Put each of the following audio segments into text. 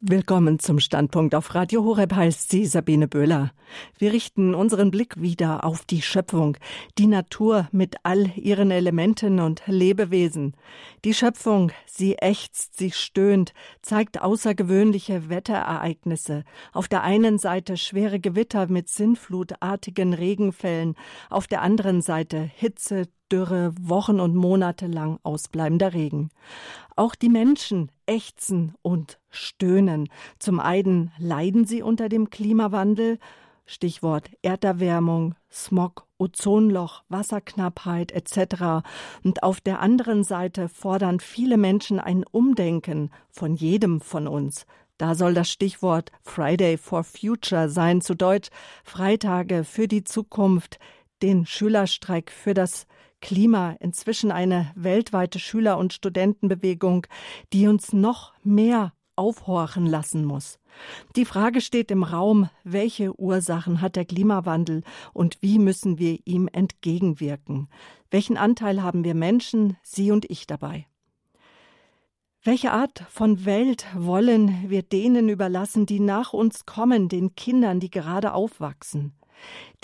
Willkommen zum Standpunkt auf Radio Horeb heißt sie Sabine Böhler. Wir richten unseren Blick wieder auf die Schöpfung, die Natur mit all ihren Elementen und Lebewesen. Die Schöpfung, sie ächzt, sie stöhnt, zeigt außergewöhnliche Wetterereignisse. Auf der einen Seite schwere Gewitter mit sinnflutartigen Regenfällen, auf der anderen Seite Hitze, Dürre, Wochen und Monate lang ausbleibender Regen. Auch die Menschen ächzen und stöhnen. Zum einen leiden sie unter dem Klimawandel, Stichwort Erderwärmung, Smog, Ozonloch, Wasserknappheit etc. Und auf der anderen Seite fordern viele Menschen ein Umdenken von jedem von uns. Da soll das Stichwort Friday for Future sein, zu Deutsch Freitage für die Zukunft, den Schülerstreik für das Klima inzwischen eine weltweite Schüler- und Studentenbewegung, die uns noch mehr aufhorchen lassen muss. Die Frage steht im Raum, welche Ursachen hat der Klimawandel und wie müssen wir ihm entgegenwirken? Welchen Anteil haben wir Menschen, Sie und ich dabei? Welche Art von Welt wollen wir denen überlassen, die nach uns kommen, den Kindern, die gerade aufwachsen?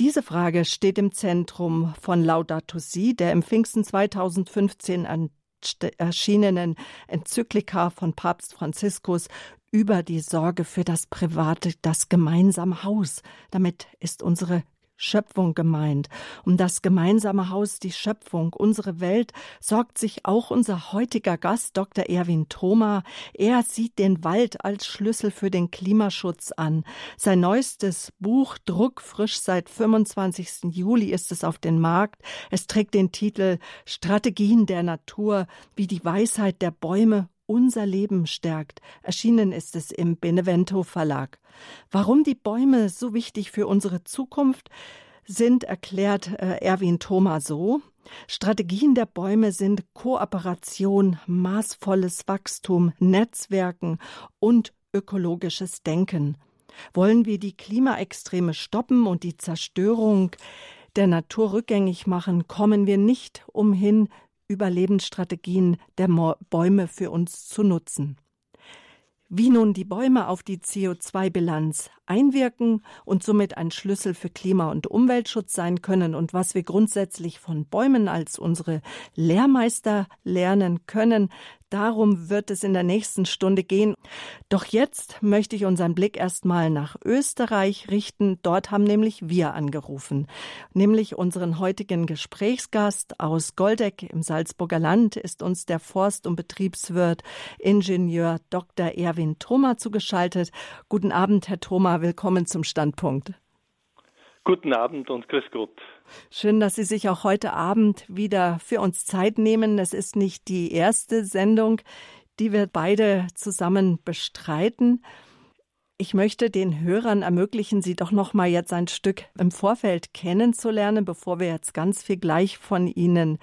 Diese Frage steht im Zentrum von Laudato Si, der im Pfingsten 2015 erschienenen Enzyklika von Papst Franziskus über die Sorge für das private, das gemeinsame Haus. Damit ist unsere Schöpfung gemeint. Um das gemeinsame Haus, die Schöpfung, unsere Welt, sorgt sich auch unser heutiger Gast, Dr. Erwin Thoma. Er sieht den Wald als Schlüssel für den Klimaschutz an. Sein neuestes Buch, druckfrisch seit 25. Juli ist es auf den Markt. Es trägt den Titel Strategien der Natur, wie die Weisheit der Bäume unser Leben stärkt. Erschienen ist es im Benevento Verlag. Warum die Bäume so wichtig für unsere Zukunft sind, erklärt äh, Erwin Thoma so. Strategien der Bäume sind Kooperation, maßvolles Wachstum, Netzwerken und ökologisches Denken. Wollen wir die Klimaextreme stoppen und die Zerstörung der Natur rückgängig machen, kommen wir nicht umhin, Überlebensstrategien der Bäume für uns zu nutzen. Wie nun die Bäume auf die CO2-Bilanz einwirken und somit ein Schlüssel für Klima- und Umweltschutz sein können und was wir grundsätzlich von Bäumen als unsere Lehrmeister lernen können, Darum wird es in der nächsten Stunde gehen. Doch jetzt möchte ich unseren Blick erstmal nach Österreich richten. Dort haben nämlich wir angerufen, nämlich unseren heutigen Gesprächsgast aus Goldeck im Salzburger Land ist uns der Forst- und Betriebswirt Ingenieur Dr. Erwin Thoma zugeschaltet. Guten Abend, Herr Thoma, willkommen zum Standpunkt. Guten Abend und grüß Gott. Schön, dass Sie sich auch heute Abend wieder für uns Zeit nehmen. Es ist nicht die erste Sendung, die wir beide zusammen bestreiten. Ich möchte den Hörern ermöglichen, Sie doch noch mal jetzt ein Stück im Vorfeld kennenzulernen, bevor wir jetzt ganz viel gleich von Ihnen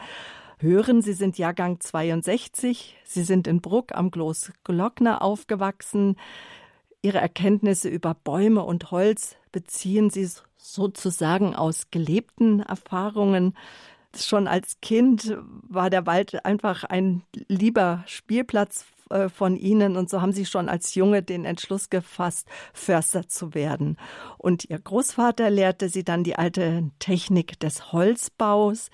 hören. Sie sind Jahrgang 62. Sie sind in Bruck am Kloß Glockner aufgewachsen. Ihre Erkenntnisse über Bäume und Holz beziehen Sie sozusagen aus gelebten Erfahrungen. Schon als Kind war der Wald einfach ein lieber Spielplatz äh, von Ihnen und so haben Sie schon als Junge den Entschluss gefasst, Förster zu werden. Und Ihr Großvater lehrte Sie dann die alte Technik des Holzbaus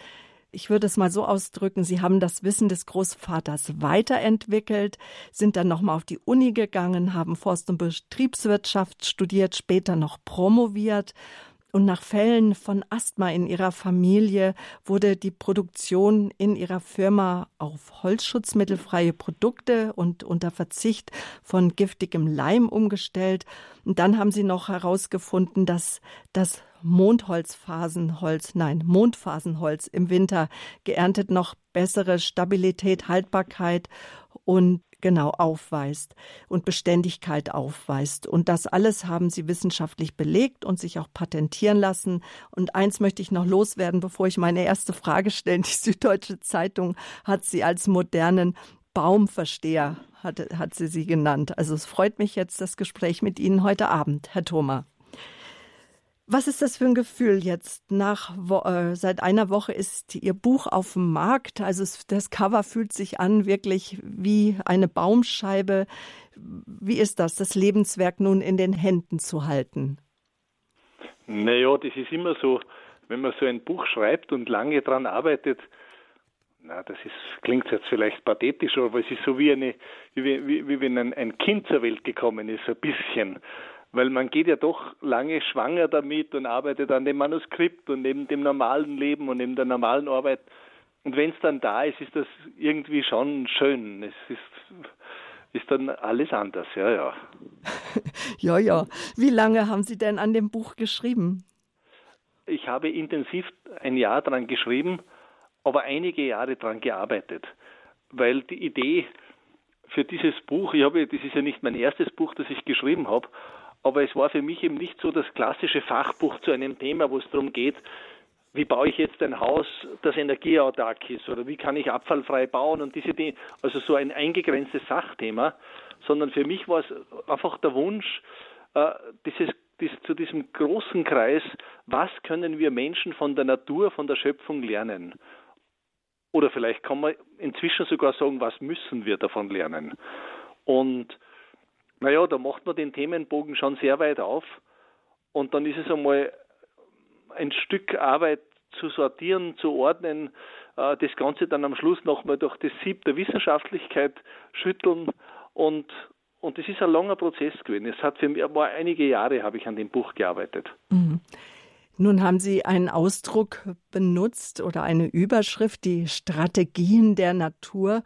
ich würde es mal so ausdrücken, Sie haben das Wissen des Großvaters weiterentwickelt, sind dann nochmal auf die Uni gegangen, haben Forst- und Betriebswirtschaft studiert, später noch promoviert und nach Fällen von Asthma in ihrer Familie wurde die Produktion in ihrer Firma auf holzschutzmittelfreie Produkte und unter Verzicht von giftigem Leim umgestellt. Und dann haben sie noch herausgefunden, dass das Mondholzphasenholz, nein, Mondphasenholz im Winter geerntet noch bessere Stabilität, Haltbarkeit und genau aufweist und Beständigkeit aufweist. Und das alles haben sie wissenschaftlich belegt und sich auch patentieren lassen. Und eins möchte ich noch loswerden, bevor ich meine erste Frage stelle. Die Süddeutsche Zeitung hat sie als modernen Baumversteher, hat, hat sie sie genannt. Also es freut mich jetzt das Gespräch mit Ihnen heute Abend, Herr Thoma. Was ist das für ein Gefühl jetzt? Nach äh, seit einer Woche ist Ihr Buch auf dem Markt. Also es, das Cover fühlt sich an wirklich wie eine Baumscheibe. Wie ist das, das Lebenswerk nun in den Händen zu halten? Naja, das ist immer so, wenn man so ein Buch schreibt und lange daran arbeitet. Na, das ist, klingt jetzt vielleicht pathetisch, aber es ist so wie eine, wie, wie, wie wenn ein, ein Kind zur Welt gekommen ist, ein bisschen weil man geht ja doch lange schwanger damit und arbeitet an dem Manuskript und neben dem normalen Leben und neben der normalen Arbeit. Und wenn es dann da ist, ist das irgendwie schon schön. Es ist, ist dann alles anders, ja, ja. ja, ja. Wie lange haben Sie denn an dem Buch geschrieben? Ich habe intensiv ein Jahr daran geschrieben, aber einige Jahre daran gearbeitet, weil die Idee für dieses Buch, ich habe, das ist ja nicht mein erstes Buch, das ich geschrieben habe, aber es war für mich eben nicht so das klassische Fachbuch zu einem Thema, wo es darum geht, wie baue ich jetzt ein Haus, das energieautark ist oder wie kann ich abfallfrei bauen und diese Dinge, also so ein eingegrenztes Sachthema, sondern für mich war es einfach der Wunsch, äh, dieses, dieses, zu diesem großen Kreis, was können wir Menschen von der Natur, von der Schöpfung lernen? Oder vielleicht kann man inzwischen sogar sagen, was müssen wir davon lernen? Und naja, da macht man den Themenbogen schon sehr weit auf und dann ist es einmal ein Stück Arbeit zu sortieren, zu ordnen, äh, das Ganze dann am Schluss nochmal durch das Sieb der Wissenschaftlichkeit schütteln und und es ist ein langer Prozess gewesen. Es hat für mich aber einige Jahre habe ich an dem Buch gearbeitet. Mhm. Nun haben Sie einen Ausdruck benutzt oder eine Überschrift, die Strategien der Natur.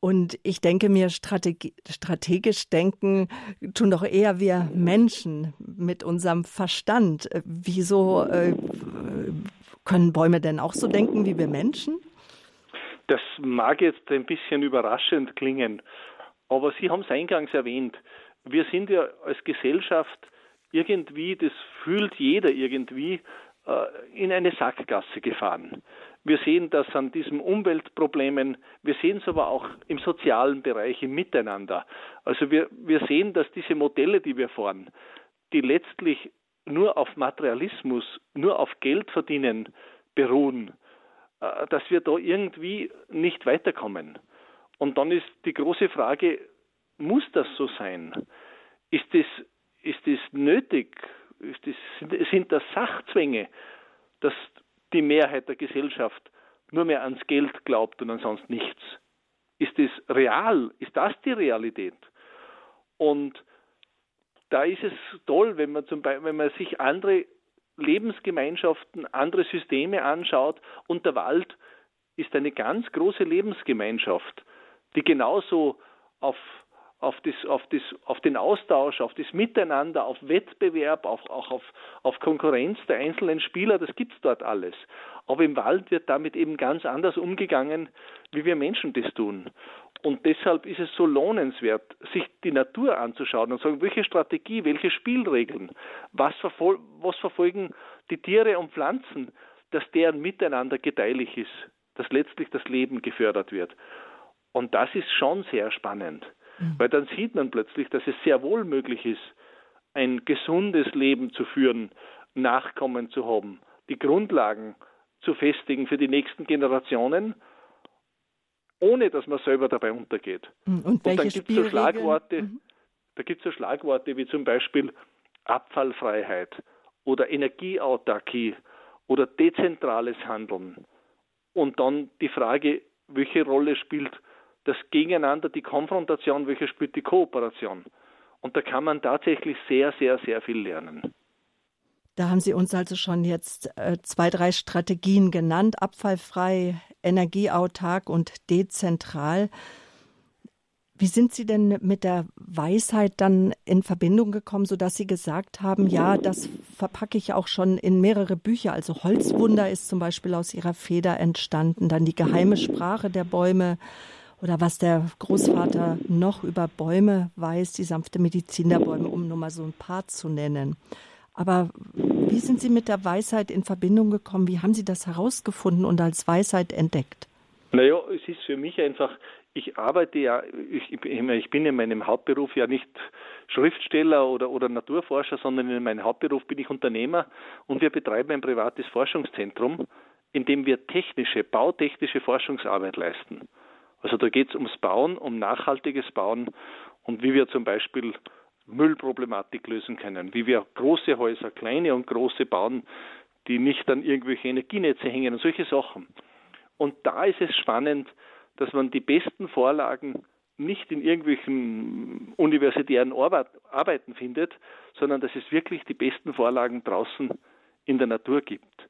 Und ich denke mir, Strategi strategisch denken tun doch eher wir Menschen mit unserem Verstand. Wieso äh, können Bäume denn auch so denken wie wir Menschen? Das mag jetzt ein bisschen überraschend klingen, aber Sie haben es eingangs erwähnt. Wir sind ja als Gesellschaft irgendwie, das fühlt jeder irgendwie, äh, in eine Sackgasse gefahren. Wir sehen das an diesen Umweltproblemen, wir sehen es aber auch im sozialen Bereich, im Miteinander. Also wir, wir sehen, dass diese Modelle, die wir fahren, die letztlich nur auf Materialismus, nur auf Geld verdienen beruhen, äh, dass wir da irgendwie nicht weiterkommen. Und dann ist die große Frage, muss das so sein? Ist das, ist das nötig? Ist das, sind das Sachzwänge, dass die Mehrheit der Gesellschaft nur mehr ans Geld glaubt und ansonsten nichts? Ist es real? Ist das die Realität? Und da ist es toll, wenn man zum Beispiel, wenn man sich andere Lebensgemeinschaften, andere Systeme anschaut und der Wald ist eine ganz große Lebensgemeinschaft, die genauso auf auf, das, auf, das, auf den Austausch, auf das Miteinander, auf Wettbewerb, auf, auch auf, auf Konkurrenz der einzelnen Spieler, das gibt es dort alles. Aber im Wald wird damit eben ganz anders umgegangen, wie wir Menschen das tun. Und deshalb ist es so lohnenswert, sich die Natur anzuschauen und zu sagen, welche Strategie, welche Spielregeln, was, verfol was verfolgen die Tiere und Pflanzen, dass deren Miteinander gedeihlich ist, dass letztlich das Leben gefördert wird. Und das ist schon sehr spannend. Mhm. Weil dann sieht man plötzlich, dass es sehr wohl möglich ist, ein gesundes Leben zu führen, Nachkommen zu haben, die Grundlagen zu festigen für die nächsten Generationen, ohne dass man selber dabei untergeht. Mhm. Und, Und dann gibt es so Schlagworte, mhm. da gibt es so Schlagworte wie zum Beispiel Abfallfreiheit oder Energieautarkie oder dezentrales Handeln. Und dann die Frage, welche Rolle spielt das Gegeneinander, die Konfrontation, welche spielt die Kooperation. Und da kann man tatsächlich sehr, sehr, sehr viel lernen. Da haben Sie uns also schon jetzt äh, zwei, drei Strategien genannt, abfallfrei, energieautark und dezentral. Wie sind Sie denn mit der Weisheit dann in Verbindung gekommen, sodass Sie gesagt haben, ja, das verpacke ich auch schon in mehrere Bücher. Also Holzwunder ist zum Beispiel aus Ihrer Feder entstanden, dann die geheime Sprache der Bäume, oder was der Großvater noch über Bäume weiß, die sanfte Medizin der Bäume, um nur mal so ein paar zu nennen. Aber wie sind Sie mit der Weisheit in Verbindung gekommen? Wie haben Sie das herausgefunden und als Weisheit entdeckt? Naja, es ist für mich einfach, ich arbeite ja, ich, ich bin in meinem Hauptberuf ja nicht Schriftsteller oder, oder Naturforscher, sondern in meinem Hauptberuf bin ich Unternehmer und wir betreiben ein privates Forschungszentrum, in dem wir technische, bautechnische Forschungsarbeit leisten. Also da geht es ums Bauen, um nachhaltiges Bauen und wie wir zum Beispiel Müllproblematik lösen können, wie wir große Häuser, kleine und große bauen, die nicht an irgendwelche Energienetze hängen und solche Sachen. Und da ist es spannend, dass man die besten Vorlagen nicht in irgendwelchen universitären Arbeiten findet, sondern dass es wirklich die besten Vorlagen draußen in der Natur gibt.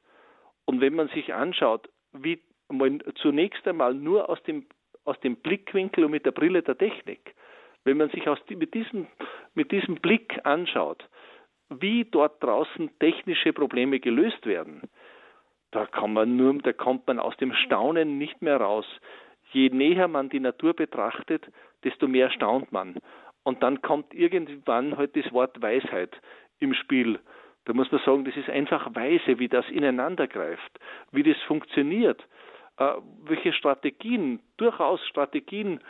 Und wenn man sich anschaut, wie man zunächst einmal nur aus dem, aus dem Blickwinkel und mit der Brille der Technik, wenn man sich aus, mit, diesem, mit diesem Blick anschaut, wie dort draußen technische Probleme gelöst werden, da kann man nur, da kommt man aus dem Staunen nicht mehr raus. Je näher man die Natur betrachtet, desto mehr staunt man. Und dann kommt irgendwann halt das Wort Weisheit im Spiel. Da muss man sagen, das ist einfach weise, wie das ineinander greift, wie das funktioniert, welche Strategien, durchaus Strategien,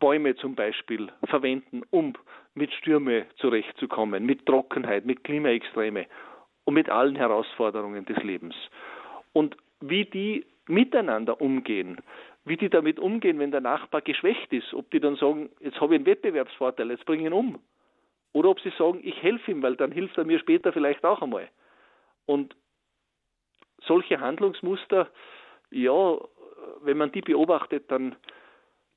Bäume zum Beispiel verwenden, um mit Stürme zurechtzukommen, mit Trockenheit, mit Klimaextreme und mit allen Herausforderungen des Lebens. Und wie die miteinander umgehen, wie die damit umgehen, wenn der Nachbar geschwächt ist, ob die dann sagen, jetzt habe ich einen Wettbewerbsvorteil, jetzt bringe ich ihn um. Oder ob sie sagen, ich helfe ihm, weil dann hilft er mir später vielleicht auch einmal. Und solche Handlungsmuster, ja, wenn man die beobachtet, dann,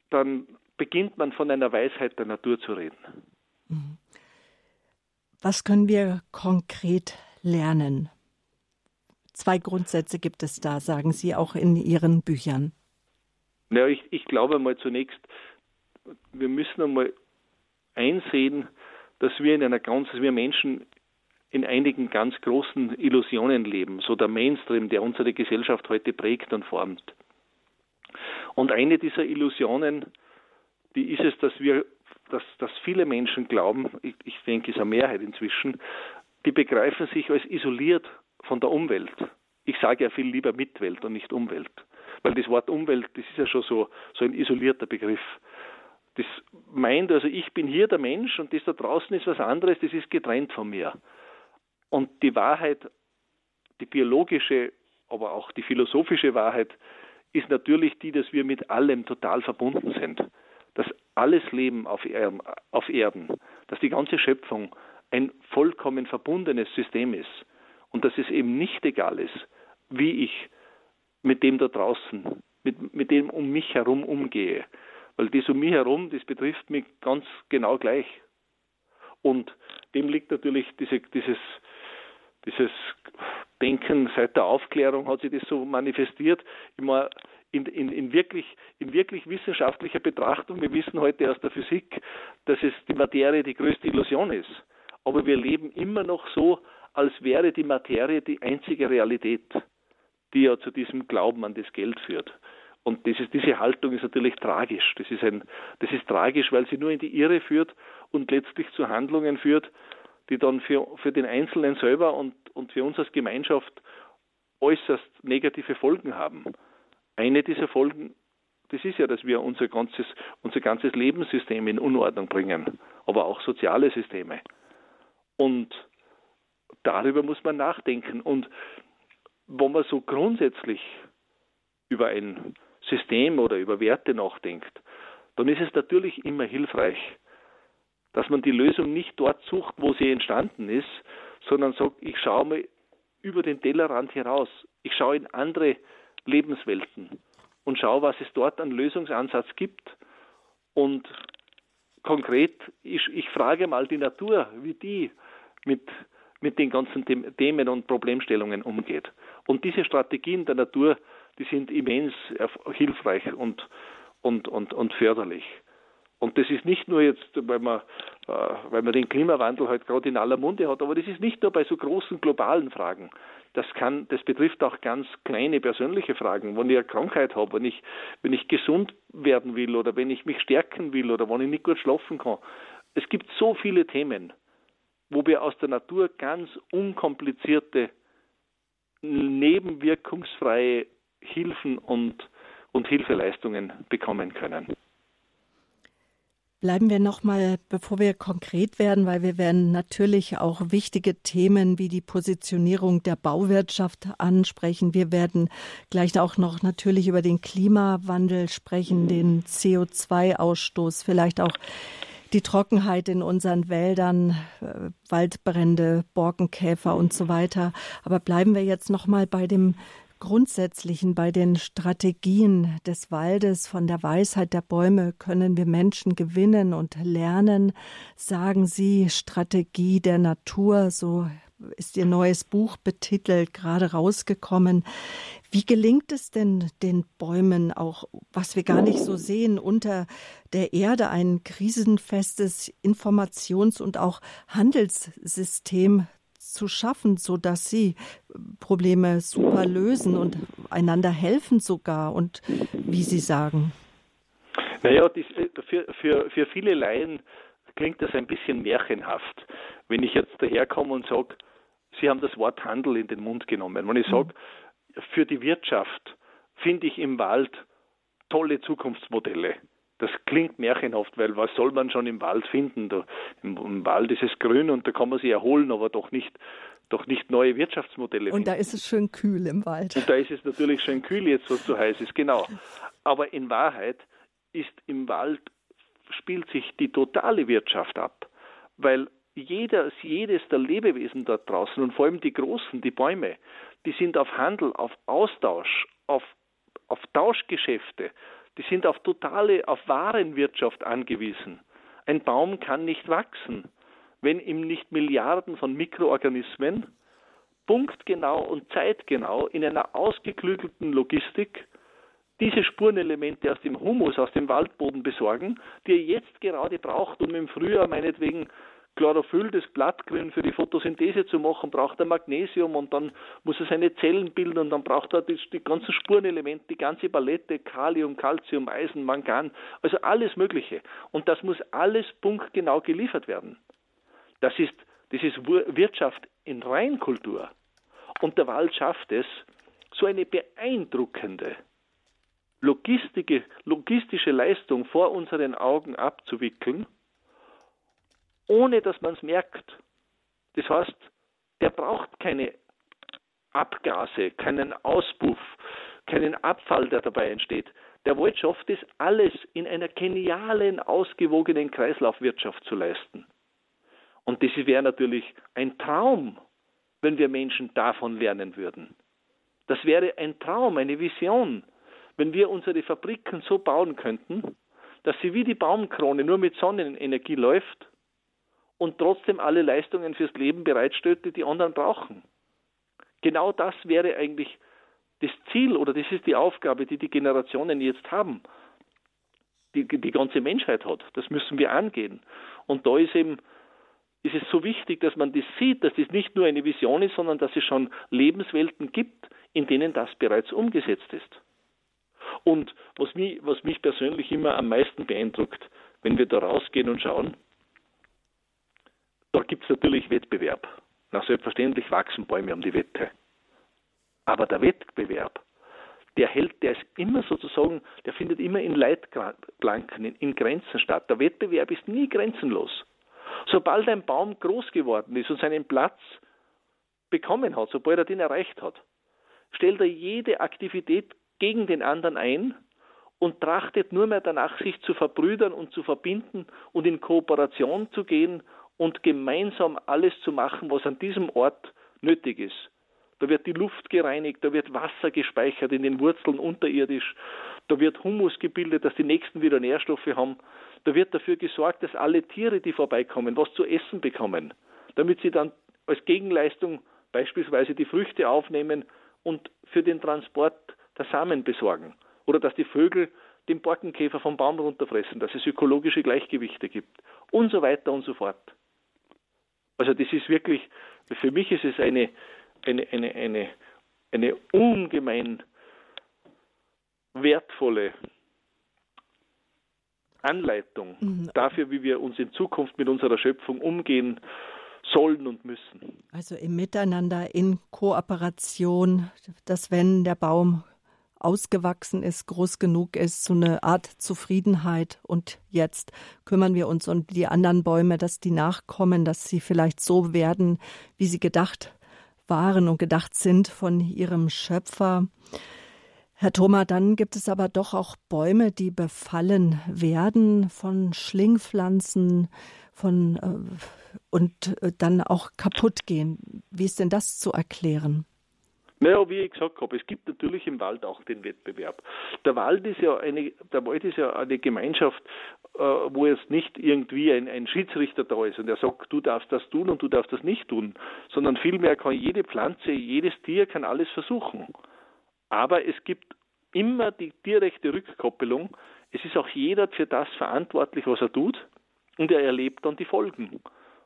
dann beginnt man von einer Weisheit der Natur zu reden. Mhm. Was können wir konkret lernen? Zwei Grundsätze gibt es da, sagen Sie auch in Ihren Büchern. Ja, ich, ich glaube mal zunächst, wir müssen einmal einsehen, dass wir in einer ganz, dass wir Menschen in einigen ganz großen Illusionen leben, so der Mainstream, der unsere Gesellschaft heute prägt und formt. Und eine dieser Illusionen, die ist es, dass wir, dass, dass viele Menschen glauben, ich, ich denke, es ist eine Mehrheit inzwischen, die begreifen sich als isoliert von der Umwelt. Ich sage ja viel lieber Mitwelt und nicht Umwelt. Weil das Wort Umwelt, das ist ja schon so, so ein isolierter Begriff. Das meint also, ich bin hier der Mensch und das da draußen ist was anderes, das ist getrennt von mir. Und die Wahrheit, die biologische, aber auch die philosophische Wahrheit, ist natürlich die, dass wir mit allem total verbunden sind. Dass alles Leben auf Erden, auf Erden dass die ganze Schöpfung ein vollkommen verbundenes System ist und dass es eben nicht egal ist, wie ich mit dem da draußen, mit, mit dem um mich herum umgehe. Weil das um mich herum, das betrifft mich ganz genau gleich. Und dem liegt natürlich diese, dieses, dieses Denken seit der Aufklärung hat sich das so manifestiert. Immer in, in, in, wirklich, in wirklich wissenschaftlicher Betrachtung, wir wissen heute aus der Physik, dass es die Materie die größte Illusion ist aber wir leben immer noch so, als wäre die Materie die einzige Realität, die ja zu diesem Glauben an das Geld führt. Und ist, diese Haltung ist natürlich tragisch. Das ist, ein, das ist tragisch, weil sie nur in die Irre führt und letztlich zu Handlungen führt, die dann für, für den Einzelnen selber und, und für uns als Gemeinschaft äußerst negative Folgen haben. Eine dieser Folgen, das ist ja, dass wir unser ganzes, unser ganzes Lebenssystem in Unordnung bringen, aber auch soziale Systeme. Und darüber muss man nachdenken. Und wenn man so grundsätzlich über ein System oder über Werte nachdenkt, dann ist es natürlich immer hilfreich, dass man die Lösung nicht dort sucht, wo sie entstanden ist, sondern sagt, ich schaue mal über den Tellerrand heraus. Ich schaue in andere Lebenswelten und schaue, was es dort an Lösungsansatz gibt. Und konkret, ich, ich frage mal die Natur, wie die mit, mit den ganzen Themen und Problemstellungen umgeht. Und diese Strategien der Natur, die sind immens hilfreich und, und, und, und förderlich. Und das ist nicht nur jetzt, weil man, äh, weil man den Klimawandel halt gerade in aller Munde hat, aber das ist nicht nur bei so großen globalen Fragen. Das kann, das betrifft auch ganz kleine persönliche Fragen. Wenn ich eine Krankheit habe, wenn ich, wenn ich gesund werden will oder wenn ich mich stärken will oder wenn ich nicht gut schlafen kann. Es gibt so viele Themen wo wir aus der Natur ganz unkomplizierte, nebenwirkungsfreie Hilfen und, und Hilfeleistungen bekommen können. Bleiben wir noch mal, bevor wir konkret werden, weil wir werden natürlich auch wichtige Themen wie die Positionierung der Bauwirtschaft ansprechen. Wir werden gleich auch noch natürlich über den Klimawandel sprechen, den CO2-Ausstoß, vielleicht auch die Trockenheit in unseren Wäldern, äh, Waldbrände, Borkenkäfer und so weiter. Aber bleiben wir jetzt noch mal bei dem Grundsätzlichen bei den Strategien des Waldes, von der Weisheit der Bäume können wir Menschen gewinnen und lernen, sagen Sie, Strategie der Natur, so ist Ihr neues Buch betitelt, gerade rausgekommen. Wie gelingt es denn den Bäumen auch, was wir gar nicht so sehen, unter der Erde ein krisenfestes Informations- und auch Handelssystem zu schaffen, so dass sie Probleme super lösen und einander helfen sogar und wie Sie sagen. Naja, das, äh, für, für, für viele Laien klingt das ein bisschen märchenhaft, wenn ich jetzt daherkomme und sage, Sie haben das Wort Handel in den Mund genommen. Wenn ich sage, für die Wirtschaft finde ich im Wald tolle Zukunftsmodelle. Das klingt märchenhaft, weil was soll man schon im Wald finden? Da, im, im, Wald ist es grün und da kann man sich erholen, aber doch nicht, doch nicht neue Wirtschaftsmodelle. Und finden. da ist es schön kühl im Wald. Und da ist es natürlich schön kühl jetzt, wo es so heiß ist, genau. Aber in Wahrheit ist im Wald spielt sich die totale Wirtschaft ab, weil jeder, jedes der Lebewesen dort draußen und vor allem die Großen, die Bäume, die sind auf Handel, auf Austausch, auf, auf Tauschgeschäfte, die sind auf totale, auf Warenwirtschaft angewiesen. Ein Baum kann nicht wachsen, wenn ihm nicht Milliarden von Mikroorganismen punktgenau und zeitgenau in einer ausgeklügelten Logistik diese Spurenelemente aus dem Humus, aus dem Waldboden besorgen, die er jetzt gerade braucht, um im Frühjahr meinetwegen Chlorophyll, das Blattgrün für die Photosynthese zu machen, braucht er Magnesium und dann muss er seine Zellen bilden und dann braucht er die, die ganzen Spurenelemente, die ganze Palette, Kalium, Calcium, Eisen, Mangan, also alles Mögliche. Und das muss alles punktgenau geliefert werden. Das ist, das ist Wirtschaft in Reinkultur. Und der Wald schafft es, so eine beeindruckende logistische Leistung vor unseren Augen abzuwickeln, ohne dass man es merkt. Das heißt, der braucht keine Abgase, keinen Auspuff, keinen Abfall, der dabei entsteht. Der Wald schafft es alles in einer genialen, ausgewogenen Kreislaufwirtschaft zu leisten. Und das wäre natürlich ein Traum, wenn wir Menschen davon lernen würden. Das wäre ein Traum, eine Vision, wenn wir unsere Fabriken so bauen könnten, dass sie wie die Baumkrone nur mit Sonnenenergie läuft und trotzdem alle Leistungen fürs Leben bereitstellt, die die anderen brauchen. Genau das wäre eigentlich das Ziel oder das ist die Aufgabe, die die Generationen jetzt haben, die die ganze Menschheit hat. Das müssen wir angehen. Und da ist eben ist es so wichtig, dass man das sieht, dass das nicht nur eine Vision ist, sondern dass es schon Lebenswelten gibt, in denen das bereits umgesetzt ist. Und was mich, was mich persönlich immer am meisten beeindruckt, wenn wir da rausgehen und schauen, da gibt es natürlich Wettbewerb. Na, selbstverständlich wachsen Bäume um die Wette. Aber der Wettbewerb, der hält, der ist immer sozusagen, der findet immer in Leitplanken, in, in Grenzen statt. Der Wettbewerb ist nie grenzenlos. Sobald ein Baum groß geworden ist und seinen Platz bekommen hat, sobald er den erreicht hat, stellt er jede Aktivität gegen den anderen ein und trachtet nur mehr danach, sich zu verbrüdern und zu verbinden und in Kooperation zu gehen und gemeinsam alles zu machen, was an diesem Ort nötig ist. Da wird die Luft gereinigt, da wird Wasser gespeichert in den Wurzeln unterirdisch, da wird Humus gebildet, dass die Nächsten wieder Nährstoffe haben, da wird dafür gesorgt, dass alle Tiere, die vorbeikommen, was zu essen bekommen, damit sie dann als Gegenleistung beispielsweise die Früchte aufnehmen und für den Transport der Samen besorgen. Oder dass die Vögel den Borkenkäfer vom Baum runterfressen, dass es ökologische Gleichgewichte gibt und so weiter und so fort. Also das ist wirklich, für mich ist es eine, eine, eine, eine, eine ungemein wertvolle Anleitung mhm. dafür, wie wir uns in Zukunft mit unserer Schöpfung umgehen sollen und müssen. Also im Miteinander, in Kooperation, dass wenn der Baum ausgewachsen ist, groß genug ist, so eine Art Zufriedenheit. Und jetzt kümmern wir uns um die anderen Bäume, dass die nachkommen, dass sie vielleicht so werden, wie sie gedacht waren und gedacht sind von ihrem Schöpfer. Herr Thoma, dann gibt es aber doch auch Bäume, die befallen werden von Schlingpflanzen, von äh, und äh, dann auch kaputt gehen. Wie ist denn das zu erklären? Naja, wie ich gesagt habe, es gibt natürlich im Wald auch den Wettbewerb. Der Wald ist ja eine, der Wald ist ja eine Gemeinschaft, äh, wo jetzt nicht irgendwie ein, ein Schiedsrichter da ist und er sagt, du darfst das tun und du darfst das nicht tun, sondern vielmehr kann jede Pflanze, jedes Tier kann alles versuchen. Aber es gibt immer die direkte Rückkoppelung. Es ist auch jeder für das verantwortlich, was er tut und er erlebt dann die Folgen.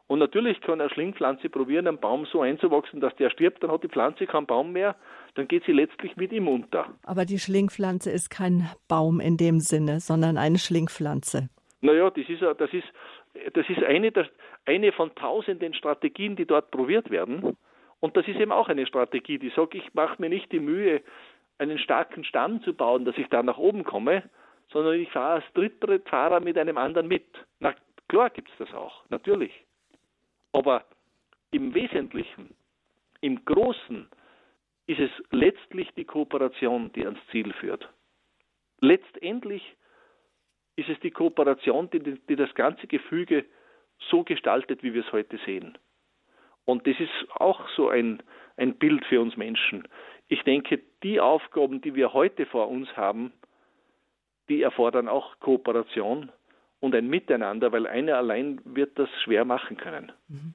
Und natürlich kann eine Schlingpflanze probieren, einen Baum so einzuwachsen, dass der stirbt, dann hat die Pflanze keinen Baum mehr, dann geht sie letztlich mit ihm unter. Aber die Schlingpflanze ist kein Baum in dem Sinne, sondern eine Schlingpflanze. Naja, das ist, das ist, das ist eine, der, eine von tausenden Strategien, die dort probiert werden. Und das ist eben auch eine Strategie, die sagt, ich mache mir nicht die Mühe, einen starken Stamm zu bauen, dass ich da nach oben komme, sondern ich fahre als Trittbrettfahrer mit einem anderen mit. Na klar gibt es das auch, natürlich. Aber im Wesentlichen, im Großen, ist es letztlich die Kooperation, die ans Ziel führt. Letztendlich ist es die Kooperation, die, die das ganze Gefüge so gestaltet, wie wir es heute sehen. Und das ist auch so ein, ein Bild für uns Menschen. Ich denke, die Aufgaben, die wir heute vor uns haben, die erfordern auch Kooperation und ein Miteinander, weil einer allein wird das schwer machen können. Mhm.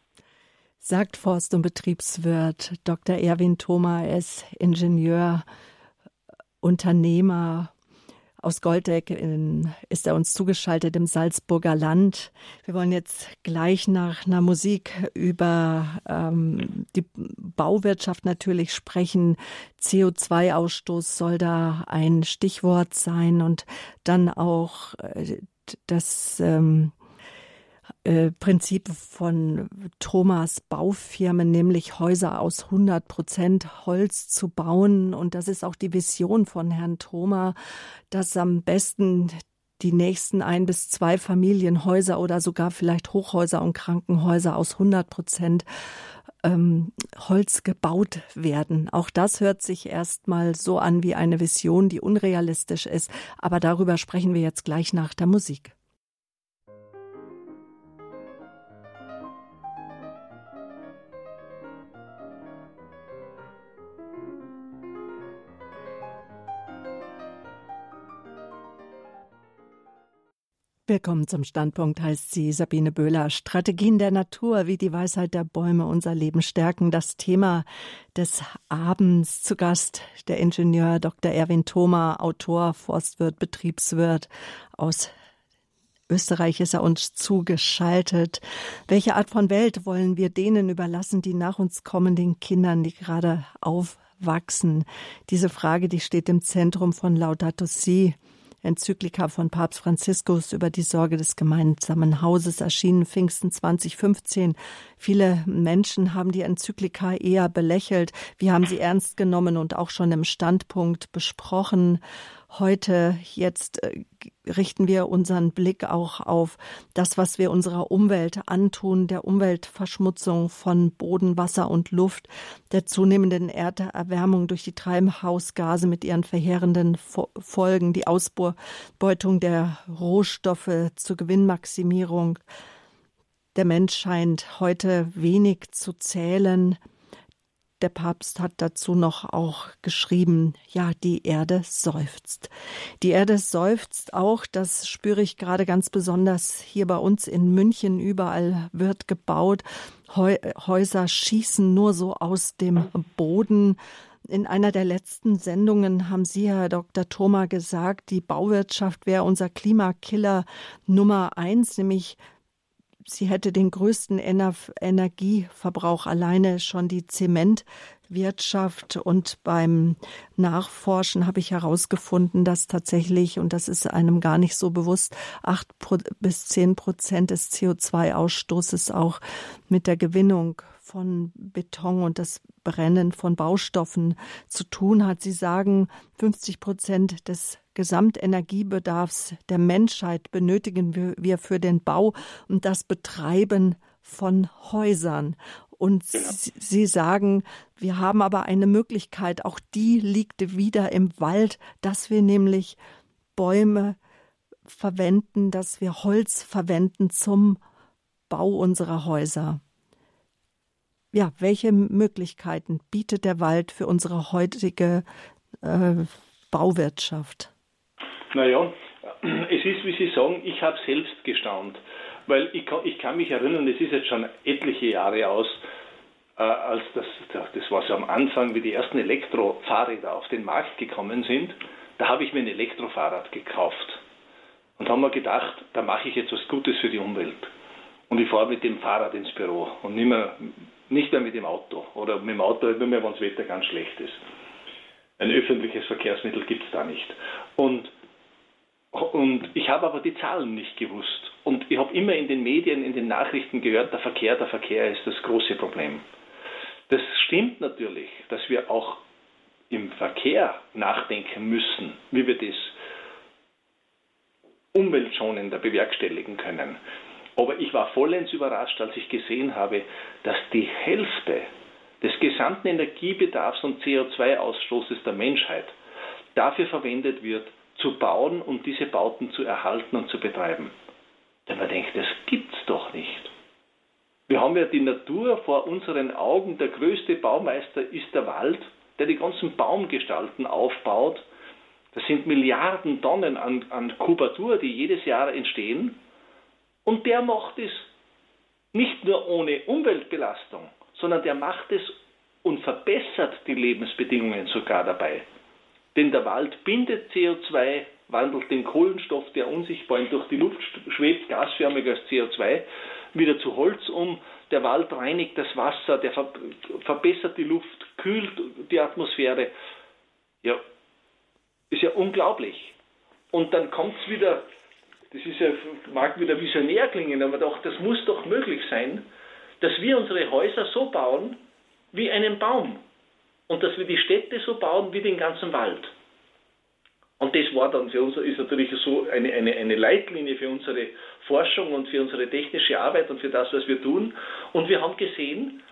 Sagt Forst- und Betriebswirt Dr. Erwin Thoma, er ist Ingenieur, Unternehmer. Aus Goldeck in, ist er uns zugeschaltet im Salzburger Land. Wir wollen jetzt gleich nach einer Musik über ähm, die Bauwirtschaft natürlich sprechen. CO2-Ausstoß soll da ein Stichwort sein und dann auch äh, das ähm, äh, Prinzip von Thomas Baufirmen, nämlich Häuser aus 100 Prozent Holz zu bauen. Und das ist auch die Vision von Herrn Thoma, dass am besten die nächsten ein bis zwei Familienhäuser oder sogar vielleicht Hochhäuser und Krankenhäuser aus 100 Prozent ähm, Holz gebaut werden. Auch das hört sich erstmal so an wie eine Vision, die unrealistisch ist. Aber darüber sprechen wir jetzt gleich nach der Musik. Willkommen zum Standpunkt, heißt sie Sabine Böhler. Strategien der Natur, wie die Weisheit der Bäume unser Leben stärken. Das Thema des Abends zu Gast der Ingenieur Dr. Erwin Thoma, Autor, Forstwirt, Betriebswirt aus Österreich ist er uns zugeschaltet. Welche Art von Welt wollen wir denen überlassen, die nach uns kommen, den Kindern, die gerade aufwachsen? Diese Frage, die steht im Zentrum von Laudato Si. Enzyklika von Papst Franziskus über die Sorge des gemeinsamen Hauses erschienen Pfingsten 2015. Viele Menschen haben die Enzyklika eher belächelt. Wir haben sie ernst genommen und auch schon im Standpunkt besprochen. Heute, jetzt äh, richten wir unseren Blick auch auf das, was wir unserer Umwelt antun, der Umweltverschmutzung von Boden, Wasser und Luft, der zunehmenden Erderwärmung durch die Treibhausgase mit ihren verheerenden Folgen, die Ausbeutung der Rohstoffe zur Gewinnmaximierung. Der Mensch scheint heute wenig zu zählen. Der Papst hat dazu noch auch geschrieben, ja, die Erde seufzt. Die Erde seufzt auch, das spüre ich gerade ganz besonders hier bei uns in München. Überall wird gebaut. Häuser schießen nur so aus dem Boden. In einer der letzten Sendungen haben Sie, Herr Dr. Thoma, gesagt, die Bauwirtschaft wäre unser Klimakiller Nummer eins, nämlich sie hätte den größten Energieverbrauch alleine schon die Zementwirtschaft. Und beim Nachforschen habe ich herausgefunden, dass tatsächlich, und das ist einem gar nicht so bewusst, acht bis zehn Prozent des CO2-Ausstoßes auch mit der Gewinnung von Beton und das Brennen von Baustoffen zu tun hat. Sie sagen, 50 Prozent des Gesamtenergiebedarfs der Menschheit benötigen wir für den Bau und das Betreiben von Häusern. Und. Sie sagen, wir haben aber eine Möglichkeit, auch die liegt wieder im Wald, dass wir nämlich Bäume verwenden, dass wir Holz verwenden zum Bau unserer Häuser. Ja, welche Möglichkeiten bietet der Wald für unsere heutige äh, Bauwirtschaft? Naja, es ist, wie Sie sagen, ich habe selbst gestaunt. Weil ich kann, ich kann mich erinnern, es ist jetzt schon etliche Jahre aus, äh, als das, das war so am Anfang, wie die ersten Elektrofahrräder auf den Markt gekommen sind, da habe ich mir ein Elektrofahrrad gekauft. Und haben mir gedacht, da mache ich jetzt was Gutes für die Umwelt. Und ich fahre mit dem Fahrrad ins Büro und nicht mehr, nicht mehr mit dem Auto. Oder mit dem Auto nur mehr, wenn das Wetter ganz schlecht ist. Ein öffentliches Verkehrsmittel gibt es da nicht. Und, und ich habe aber die Zahlen nicht gewusst. Und ich habe immer in den Medien, in den Nachrichten gehört, der Verkehr, der Verkehr ist das große Problem. Das stimmt natürlich, dass wir auch im Verkehr nachdenken müssen, wie wir das umweltschonender bewerkstelligen können. Aber ich war vollends überrascht, als ich gesehen habe, dass die Hälfte des gesamten Energiebedarfs und CO2-Ausstoßes der Menschheit dafür verwendet wird, zu bauen und diese Bauten zu erhalten und zu betreiben. Denn man denkt, das gibt's doch nicht. Wir haben ja die Natur vor unseren Augen. Der größte Baumeister ist der Wald, der die ganzen Baumgestalten aufbaut. Das sind Milliarden Tonnen an, an Kubatur, die jedes Jahr entstehen. Und der macht es nicht nur ohne Umweltbelastung, sondern der macht es und verbessert die Lebensbedingungen sogar dabei. Denn der Wald bindet CO2, wandelt den Kohlenstoff, der unsichtbar durch die Luft schwebt, gasförmig als CO2, wieder zu Holz um. Der Wald reinigt das Wasser, der ver verbessert die Luft, kühlt die Atmosphäre. Ja, ist ja unglaublich. Und dann kommt es wieder, das ist ja, mag wieder visionär klingen, aber doch, das muss doch möglich sein, dass wir unsere Häuser so bauen wie einen Baum und dass wir die Städte so bauen wie den ganzen Wald. Und das war dann für uns, ist natürlich so eine, eine, eine Leitlinie für unsere Forschung und für unsere technische Arbeit und für das, was wir tun. Und wir haben gesehen,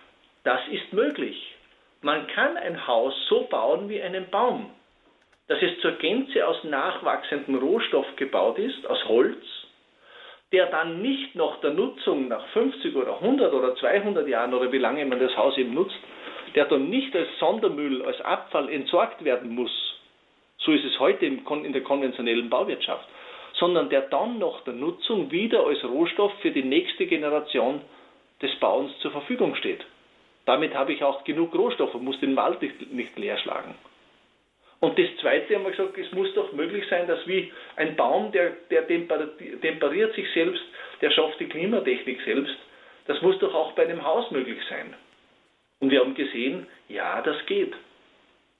das ist möglich. Man kann ein Haus so bauen wie einen Baum, dass es zur Gänze aus nachwachsendem Rohstoff gebaut ist, aus Holz, der dann nicht nach der Nutzung nach 50 oder 100 oder 200 Jahren oder wie lange man das Haus eben nutzt, der dann nicht als Sondermüll, als Abfall entsorgt werden muss, so ist es heute in der konventionellen Bauwirtschaft, sondern der dann nach der Nutzung wieder als Rohstoff für die nächste Generation des Bauens zur Verfügung steht. Damit habe ich auch genug Rohstoffe und muss den Wald nicht, nicht leer schlagen. Und das Zweite haben wir gesagt, es muss doch möglich sein, dass wie ein Baum, der, der temperiert sich selbst, der schafft die Klimatechnik selbst, das muss doch auch bei einem Haus möglich sein. Und wir haben gesehen, ja, das geht.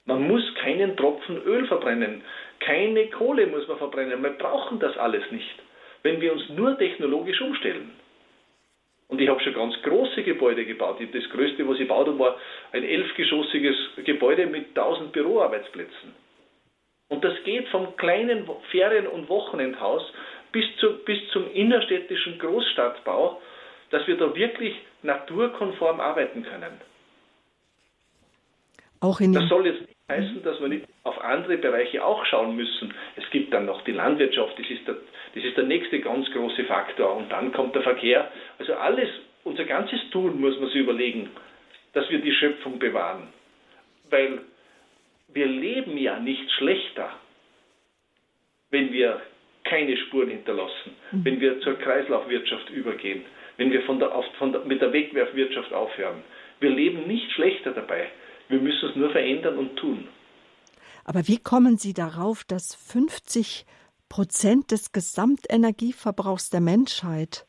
Man muss keinen Tropfen Öl verbrennen, keine Kohle muss man verbrennen. Wir brauchen das alles nicht, wenn wir uns nur technologisch umstellen. Und ich habe schon ganz große Gebäude gebaut. Das größte, was ich gebaut habe, war ein elfgeschossiges Gebäude mit 1000 Büroarbeitsplätzen. Und das geht vom kleinen Ferien- und Wochenendhaus bis, zu, bis zum innerstädtischen Großstadtbau, dass wir da wirklich naturkonform arbeiten können. Auch in das soll jetzt nicht heißen, dass wir nicht auf andere Bereiche auch schauen müssen. Es gibt dann noch die Landwirtschaft, das ist der, das ist der nächste ganz große Faktor. Und dann kommt der Verkehr. Also alles, unser ganzes Tun muss man sich überlegen, dass wir die Schöpfung bewahren. Weil wir leben ja nicht schlechter, wenn wir keine Spuren hinterlassen, mhm. wenn wir zur Kreislaufwirtschaft übergehen, wenn wir von der, von der, mit der Wegwerfwirtschaft aufhören. Wir leben nicht schlechter dabei. Wir müssen es nur verändern und tun. Aber wie kommen Sie darauf, dass 50 Prozent des Gesamtenergieverbrauchs der Menschheit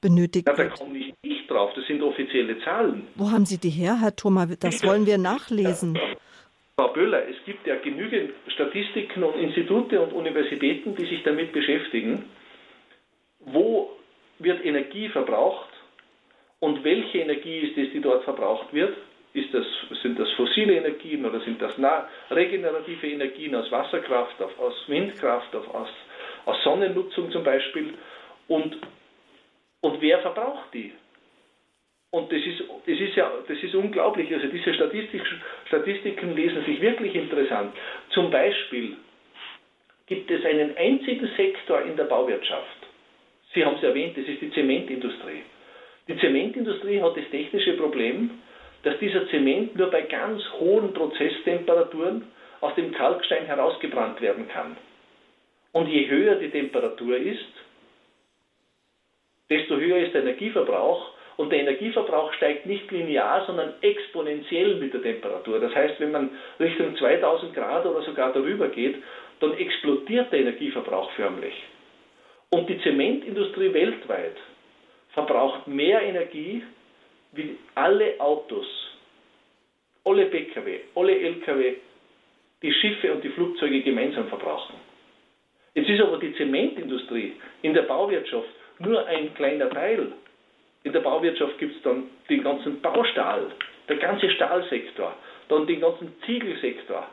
benötigt ja, wird? Da komme ich nicht drauf. Das sind offizielle Zahlen. Wo haben Sie die her, Herr Thoma? Das wollen wir nachlesen. Frau Böller, es gibt ja genügend Statistiken und Institute und Universitäten, die sich damit beschäftigen. Wo wird Energie verbraucht und welche Energie ist es, die dort verbraucht wird. Das, sind das fossile Energien oder sind das regenerative Energien aus Wasserkraft, aus Windkraft, aus, aus Sonnennutzung zum Beispiel? Und, und wer verbraucht die? Und das ist, das ist ja, das ist unglaublich. Also diese Statistik, Statistiken lesen sich wirklich interessant. Zum Beispiel gibt es einen einzigen Sektor in der Bauwirtschaft. Sie haben es erwähnt, das ist die Zementindustrie. Die Zementindustrie hat das technische Problem, dass dieser Zement nur bei ganz hohen Prozesstemperaturen aus dem Kalkstein herausgebrannt werden kann. Und je höher die Temperatur ist, desto höher ist der Energieverbrauch und der Energieverbrauch steigt nicht linear, sondern exponentiell mit der Temperatur. Das heißt, wenn man Richtung 2000 Grad oder sogar darüber geht, dann explodiert der Energieverbrauch förmlich. Und die Zementindustrie weltweit verbraucht mehr Energie wie alle Autos, alle Pkw, alle Lkw, die Schiffe und die Flugzeuge gemeinsam verbrauchen. Jetzt ist aber die Zementindustrie in der Bauwirtschaft nur ein kleiner Teil in der Bauwirtschaft gibt es dann den ganzen Baustahl, der ganze Stahlsektor, dann den ganzen Ziegelsektor.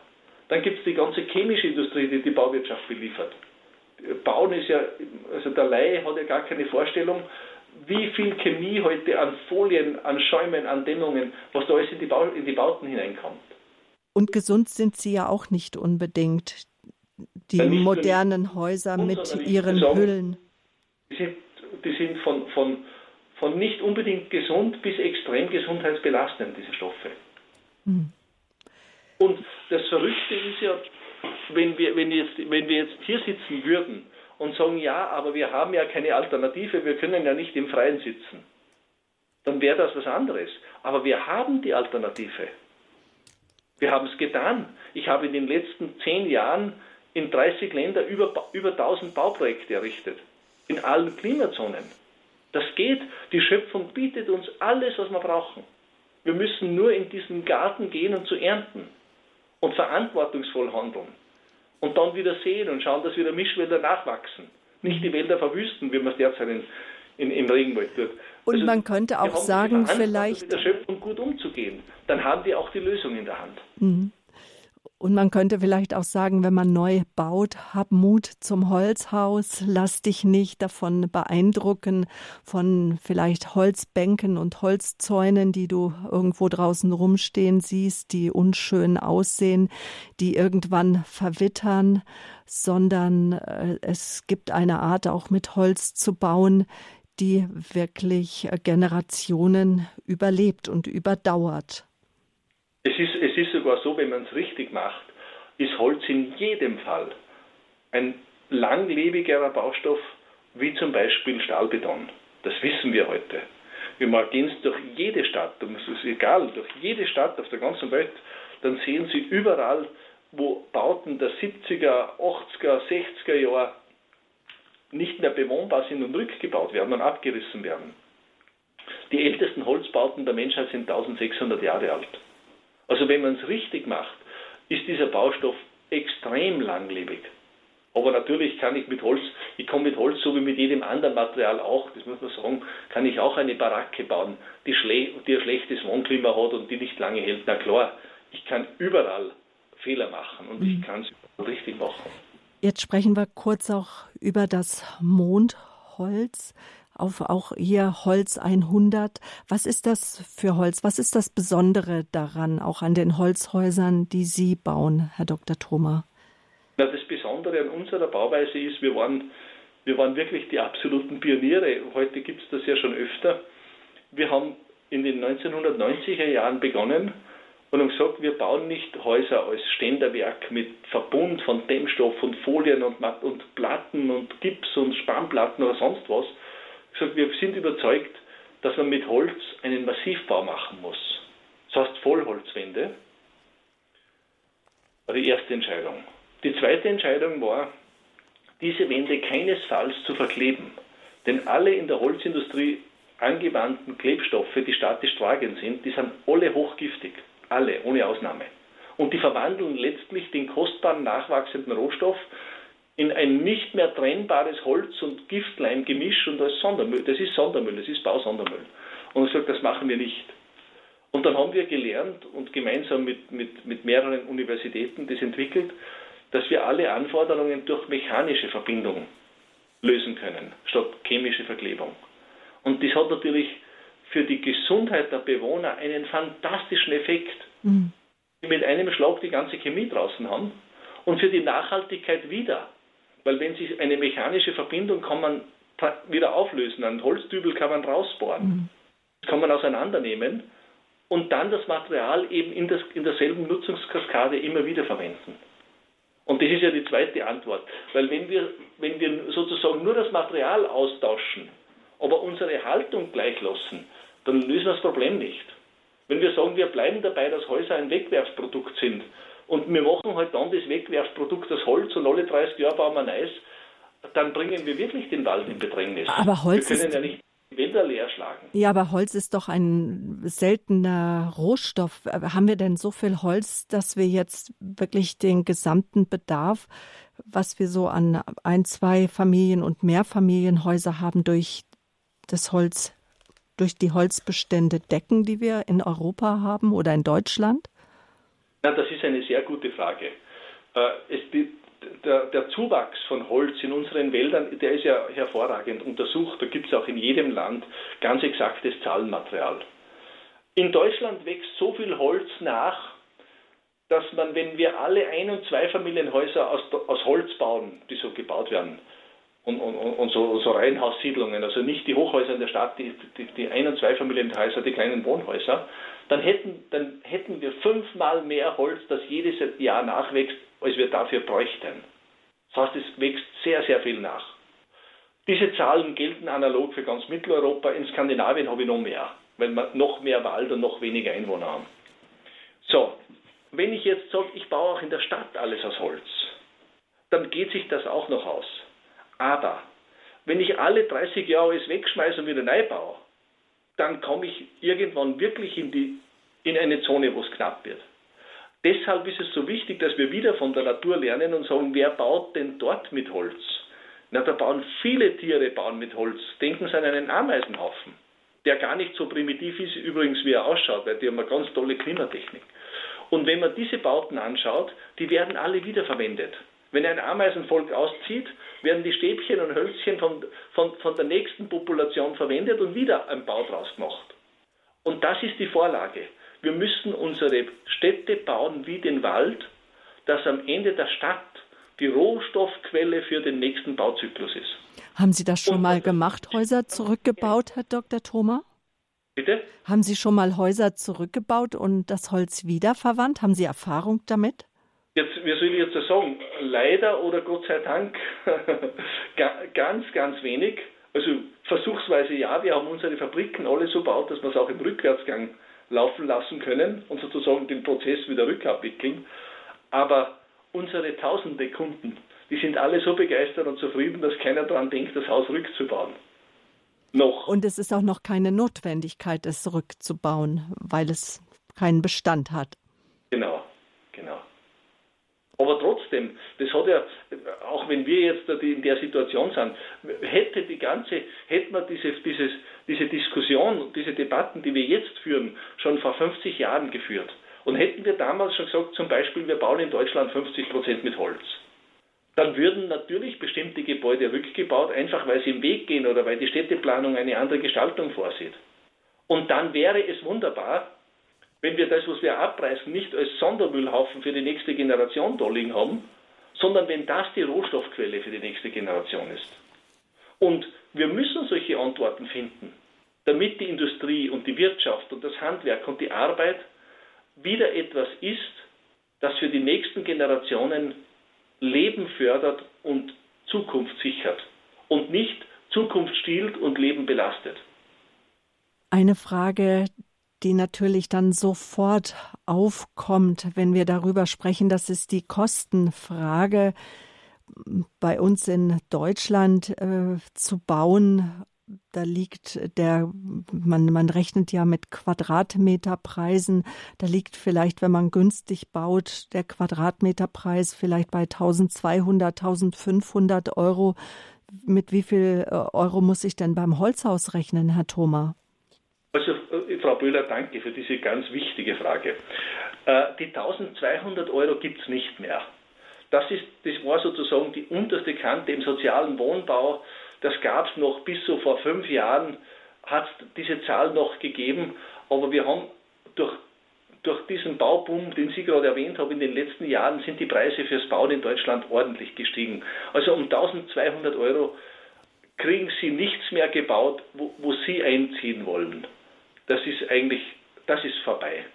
Dann gibt es die ganze chemische Industrie, die die Bauwirtschaft beliefert. Bauen ist ja, also der Laie hat ja gar keine Vorstellung, wie viel Chemie heute an Folien, an Schäumen, an Dämmungen, was da alles in die, Bau, in die Bauten hineinkommt. Und gesund sind sie ja auch nicht unbedingt, die modernen Häuser mit ihren sagen, Hüllen. Die sind, die sind von, von von nicht unbedingt gesund bis extrem gesundheitsbelastend, diese Stoffe. Mhm. Und das Verrückte ist ja, wenn wir, wenn, jetzt, wenn wir jetzt hier sitzen würden und sagen, ja, aber wir haben ja keine Alternative, wir können ja nicht im Freien sitzen, dann wäre das was anderes. Aber wir haben die Alternative. Wir haben es getan. Ich habe in den letzten zehn Jahren in 30 Ländern über, über 1000 Bauprojekte errichtet. In allen Klimazonen. Das geht. Die Schöpfung bietet uns alles, was wir brauchen. Wir müssen nur in diesen Garten gehen und zu ernten und verantwortungsvoll handeln. Und dann wieder sehen und schauen, dass wieder Mischwälder nachwachsen. Nicht die Wälder verwüsten, wie man es derzeit in, in, im Regenwald tut. Und also, man könnte auch sagen, vielleicht. Mit der Schöpfung gut umzugehen. Dann haben wir auch die Lösung in der Hand. Mhm. Und man könnte vielleicht auch sagen, wenn man neu baut, hab Mut zum Holzhaus, lass dich nicht davon beeindrucken von vielleicht Holzbänken und Holzzäunen, die du irgendwo draußen rumstehen siehst, die unschön aussehen, die irgendwann verwittern, sondern äh, es gibt eine Art auch mit Holz zu bauen, die wirklich Generationen überlebt und überdauert. Es ist, es ist sogar so, wenn man es richtig macht, ist Holz in jedem Fall ein langlebigerer Baustoff wie zum Beispiel Stahlbeton. Das wissen wir heute. Wir mal gehen durch jede Stadt, es ist egal, durch jede Stadt auf der ganzen Welt, dann sehen Sie überall, wo Bauten der 70er, 80er, 60er Jahre nicht mehr bewohnbar sind und rückgebaut werden und abgerissen werden. Die ältesten Holzbauten der Menschheit sind 1600 Jahre alt. Also wenn man es richtig macht, ist dieser Baustoff extrem langlebig. Aber natürlich kann ich mit Holz, ich komme mit Holz, so wie mit jedem anderen Material auch, das muss man sagen, kann ich auch eine Baracke bauen, die, schle die ein schlechtes Wohnklima hat und die nicht lange hält. Na klar, ich kann überall Fehler machen und mhm. ich kann es richtig machen. Jetzt sprechen wir kurz auch über das Mondholz auf auch hier Holz 100. Was ist das für Holz? Was ist das Besondere daran, auch an den Holzhäusern, die Sie bauen, Herr Dr. Thoma? Na, das Besondere an unserer Bauweise ist, wir waren, wir waren wirklich die absoluten Pioniere. Heute gibt es das ja schon öfter. Wir haben in den 1990er Jahren begonnen und haben gesagt, wir bauen nicht Häuser als Ständerwerk mit Verbund von Dämmstoff und Folien und, und Platten und Gips und Spannplatten oder sonst was, gesagt, wir sind überzeugt, dass man mit Holz einen Massivbau machen muss. Das heißt Vollholzwände. War die erste Entscheidung. Die zweite Entscheidung war, diese Wände keinesfalls zu verkleben. Denn alle in der Holzindustrie angewandten Klebstoffe, die statisch tragend sind, die sind alle hochgiftig. Alle, ohne Ausnahme. Und die verwandeln letztlich den kostbaren nachwachsenden Rohstoff in ein nicht mehr trennbares Holz- und Giftleimgemisch und als Sondermüll. Das ist Sondermüll, das ist Bausondermüll. Und gesagt, das machen wir nicht. Und dann haben wir gelernt und gemeinsam mit, mit, mit mehreren Universitäten das entwickelt, dass wir alle Anforderungen durch mechanische Verbindung lösen können, statt chemische Verklebung. Und das hat natürlich für die Gesundheit der Bewohner einen fantastischen Effekt. Mhm. Die mit einem Schlag die ganze Chemie draußen haben und für die Nachhaltigkeit wieder. Weil wenn Sie eine mechanische Verbindung kann man wieder auflösen, einen Holzdübel kann man rausbohren, mhm. das kann man auseinandernehmen und dann das Material eben in, das, in derselben Nutzungskaskade immer wieder verwenden. Und das ist ja die zweite Antwort. Weil wenn wir, wenn wir sozusagen nur das Material austauschen, aber unsere Haltung gleich lassen, dann lösen wir das Problem nicht. Wenn wir sagen, wir bleiben dabei, dass Häuser ein Wegwerfsprodukt sind und wir machen halt dann das Wegwerfsprodukt, das Holz und alle 30 Jahre bauen wir Neues, dann bringen wir wirklich den Wald in Bedrängnis. Aber Holz wir können ist ja nicht Wälder leer schlagen. Ja, aber Holz ist doch ein seltener Rohstoff. Haben wir denn so viel Holz, dass wir jetzt wirklich den gesamten Bedarf, was wir so an ein, zwei Familien und Mehrfamilienhäuser haben, durch das Holz, durch die Holzbestände decken, die wir in Europa haben oder in Deutschland? Ja, das ist eine sehr gute Frage. Äh, es, der, der, Zuwachs von Holz in unseren Wäldern, der ist ja hervorragend untersucht. Da gibt es auch in jedem Land ganz exaktes Zahlenmaterial. In Deutschland wächst so viel Holz nach, dass man, wenn wir alle Ein- und Zweifamilienhäuser aus, aus Holz bauen, die so gebaut werden, und, und, und so, so, Reihenhaussiedlungen, also nicht die Hochhäuser in der Stadt, die, die, die Ein- und Zweifamilienhäuser, die kleinen Wohnhäuser, dann hätten, dann hätten wir fünfmal mehr Holz, das jedes Jahr nachwächst, als wir dafür bräuchten. Das heißt, es wächst sehr, sehr viel nach. Diese Zahlen gelten analog für ganz Mitteleuropa. In Skandinavien habe ich noch mehr, weil wir noch mehr Wald und noch weniger Einwohner haben. So, wenn ich jetzt sage, ich baue auch in der Stadt alles aus Holz, dann geht sich das auch noch aus. Aber wenn ich alle 30 Jahre alles wegschmeiße und wieder neu baue, dann komme ich irgendwann wirklich in, die, in eine Zone, wo es knapp wird. Deshalb ist es so wichtig, dass wir wieder von der Natur lernen und sagen, wer baut denn dort mit Holz? Na, da bauen viele Tiere bauen mit Holz. Denken Sie an einen Ameisenhaufen, der gar nicht so primitiv ist, übrigens wie er ausschaut, weil die haben eine ganz tolle Klimatechnik. Und wenn man diese Bauten anschaut, die werden alle wiederverwendet. Wenn ein Ameisenvolk auszieht, werden die Stäbchen und Hölzchen von, von, von der nächsten Population verwendet und wieder ein Bau draus gemacht. Und das ist die Vorlage. Wir müssen unsere Städte bauen wie den Wald, dass am Ende der Stadt die Rohstoffquelle für den nächsten Bauzyklus ist. Haben Sie das schon und mal gemacht, Häuser zurückgebaut, Herr Dr. Thoma? Bitte? Haben Sie schon mal Häuser zurückgebaut und das Holz wiederverwandt? Haben Sie Erfahrung damit? Jetzt, wie soll ich jetzt sagen? Leider oder Gott sei Dank ganz, ganz wenig. Also versuchsweise ja, wir haben unsere Fabriken alle so gebaut, dass wir es auch im Rückwärtsgang laufen lassen können und sozusagen den Prozess wieder rückabwickeln. Aber unsere tausende Kunden, die sind alle so begeistert und zufrieden, dass keiner daran denkt, das Haus rückzubauen. Noch. Und es ist auch noch keine Notwendigkeit, es rückzubauen, weil es keinen Bestand hat. Aber trotzdem, das hat ja, auch wenn wir jetzt in der Situation sind, hätte die ganze, hätte man diese, dieses, diese Diskussion, diese Debatten, die wir jetzt führen, schon vor 50 Jahren geführt. Und hätten wir damals schon gesagt, zum Beispiel, wir bauen in Deutschland 50 Prozent mit Holz, dann würden natürlich bestimmte Gebäude rückgebaut, einfach weil sie im Weg gehen oder weil die Städteplanung eine andere Gestaltung vorsieht. Und dann wäre es wunderbar, wenn wir das, was wir abreißen, nicht als Sondermüllhaufen für die nächste Generation da liegen haben, sondern wenn das die Rohstoffquelle für die nächste Generation ist. Und wir müssen solche Antworten finden, damit die Industrie und die Wirtschaft und das Handwerk und die Arbeit wieder etwas ist, das für die nächsten Generationen Leben fördert und Zukunft sichert und nicht Zukunft stiehlt und Leben belastet. Eine Frage, die natürlich dann sofort aufkommt, wenn wir darüber sprechen. Das ist die Kostenfrage bei uns in Deutschland äh, zu bauen. Da liegt der, man, man rechnet ja mit Quadratmeterpreisen. Da liegt vielleicht, wenn man günstig baut, der Quadratmeterpreis vielleicht bei 1200, 1500 Euro. Mit wie viel äh, Euro muss ich denn beim Holzhaus rechnen, Herr Thoma? Also, äh, Frau Böhler, danke für diese ganz wichtige Frage. Äh, die 1200 Euro gibt es nicht mehr. Das, ist, das war sozusagen die unterste Kante im sozialen Wohnbau. Das gab es noch bis so vor fünf Jahren, hat es diese Zahl noch gegeben. Aber wir haben durch, durch diesen Bauboom, den Sie gerade erwähnt haben, in den letzten Jahren sind die Preise fürs Bauen in Deutschland ordentlich gestiegen. Also um 1200 Euro kriegen Sie nichts mehr gebaut, wo, wo Sie einziehen wollen das ist eigentlich, das ist vorbei.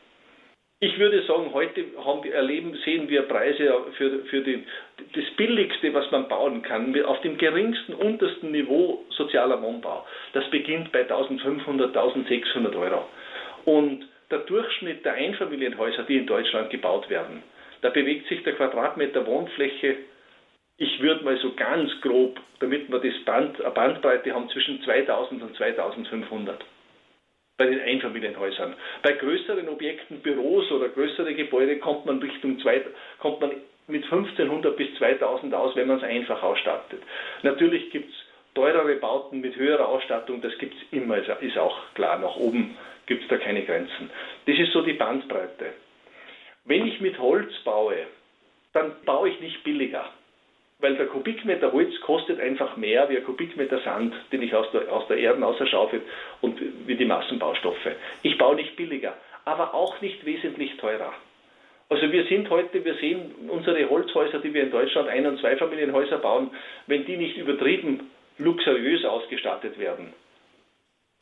Ich würde sagen, heute wir, erleben, sehen wir Preise für, für die, das Billigste, was man bauen kann, auf dem geringsten, untersten Niveau sozialer Wohnbau. Das beginnt bei 1500, 1600 Euro. Und der Durchschnitt der Einfamilienhäuser, die in Deutschland gebaut werden, da bewegt sich der Quadratmeter Wohnfläche, ich würde mal so ganz grob, damit wir das Band, eine Bandbreite haben, zwischen 2000 und 2500 bei den Einfamilienhäusern. Bei größeren Objekten, Büros oder größere Gebäude kommt man Richtung zwei, kommt man mit 1500 bis 2000 aus, wenn man es einfach ausstattet. Natürlich gibt es teurere Bauten mit höherer Ausstattung, das gibt es immer, ist auch klar. Nach oben gibt es da keine Grenzen. Das ist so die Bandbreite. Wenn ich mit Holz baue, dann baue ich nicht billiger weil der Kubikmeter Holz kostet einfach mehr wie ein Kubikmeter Sand, den ich aus der, aus der Erde ausschaufel und wie die Massenbaustoffe. Ich baue nicht billiger, aber auch nicht wesentlich teurer. Also wir sind heute, wir sehen unsere Holzhäuser, die wir in Deutschland Ein- und Zweifamilienhäuser bauen, wenn die nicht übertrieben luxuriös ausgestattet werden,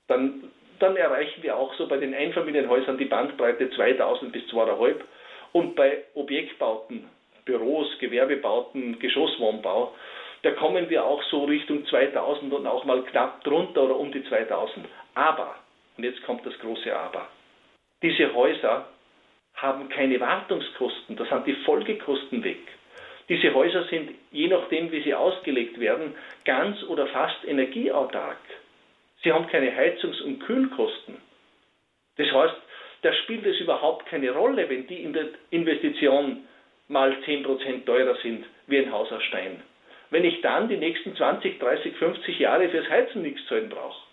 dann, dann erreichen wir auch so bei den Einfamilienhäusern die Bandbreite 2000 bis 2,5 und bei Objektbauten Büros, Gewerbebauten, Geschosswohnbau, da kommen wir auch so Richtung 2000 und auch mal knapp drunter oder um die 2000. Aber, und jetzt kommt das große Aber, diese Häuser haben keine Wartungskosten, da sind die Folgekosten weg. Diese Häuser sind, je nachdem, wie sie ausgelegt werden, ganz oder fast energieautark. Sie haben keine Heizungs- und Kühlkosten. Das heißt, da spielt es überhaupt keine Rolle, wenn die Investition mal 10% teurer sind wie ein Haus aus Stein. Wenn ich dann die nächsten 20, 30, 50 Jahre fürs Heizen nichts zahlen brauche.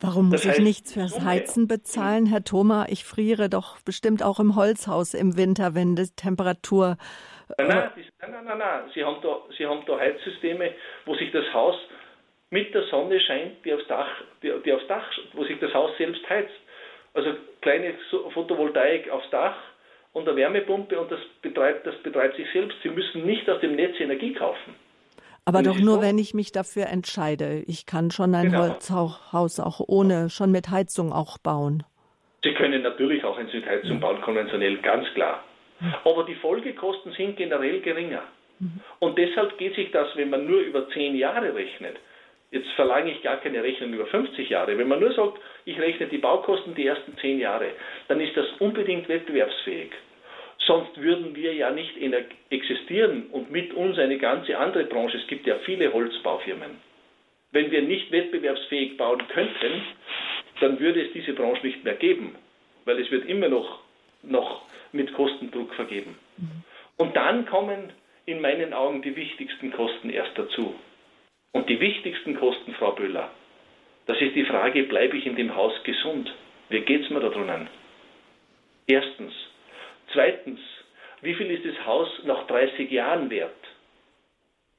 Warum muss das heißt, ich nichts fürs Heizen bezahlen, Herr Thoma? Ich friere doch bestimmt auch im Holzhaus im Winter, wenn die Temperatur. Nein, nein, nein, nein, nein. Sie, haben da, Sie haben da Heizsysteme, wo sich das Haus mit der Sonne scheint, die aufs Dach, die, die aufs Dach, wo sich das Haus selbst heizt. Also kleine Photovoltaik aufs Dach, und eine Wärmepumpe und das betreibt, das betreibt sich selbst. Sie müssen nicht aus dem Netz Energie kaufen. Aber und doch nur, wenn ich mich dafür entscheide. Ich kann schon ein genau. Holzhaus auch ohne, schon mit Heizung auch bauen. Sie können natürlich auch eine Südheizung bauen, konventionell, ganz klar. Aber die Folgekosten sind generell geringer. Mhm. Und deshalb geht sich das, wenn man nur über zehn Jahre rechnet, Jetzt verlange ich gar keine Rechnung über 50 Jahre. Wenn man nur sagt, ich rechne die Baukosten die ersten 10 Jahre, dann ist das unbedingt wettbewerbsfähig. Sonst würden wir ja nicht existieren und mit uns eine ganze andere Branche. Es gibt ja viele Holzbaufirmen. Wenn wir nicht wettbewerbsfähig bauen könnten, dann würde es diese Branche nicht mehr geben, weil es wird immer noch, noch mit Kostendruck vergeben. Mhm. Und dann kommen in meinen Augen die wichtigsten Kosten erst dazu. Und die wichtigsten Kosten, Frau Böhler, das ist die Frage, bleibe ich in dem Haus gesund? Wie geht es mir da drinnen? Erstens. Zweitens, wie viel ist das Haus nach 30 Jahren wert?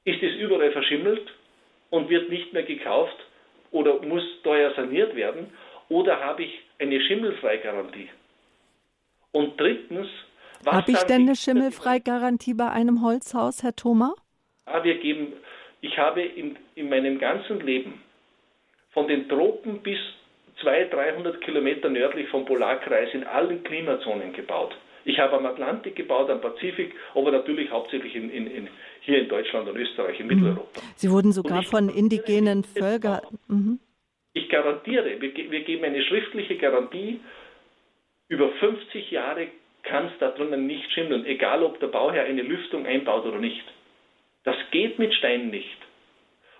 Ist es überall verschimmelt und wird nicht mehr gekauft oder muss teuer saniert werden? Oder habe ich eine Schimmelfreigarantie? Und drittens, habe ich denn eine Schimmelfreigarantie bei einem Holzhaus, Herr Thoma? Ja, wir geben ich habe in, in meinem ganzen Leben von den Tropen bis 200, 300 Kilometer nördlich vom Polarkreis in allen Klimazonen gebaut. Ich habe am Atlantik gebaut, am Pazifik, aber natürlich hauptsächlich in, in, in, hier in Deutschland und Österreich, in mhm. Mitteleuropa. Sie wurden sogar von indigenen Völkern. Mhm. Ich garantiere, wir, wir geben eine schriftliche Garantie, über 50 Jahre kann es da drinnen nicht schimmeln, egal ob der Bauherr eine Lüftung einbaut oder nicht. Das geht mit Stein nicht.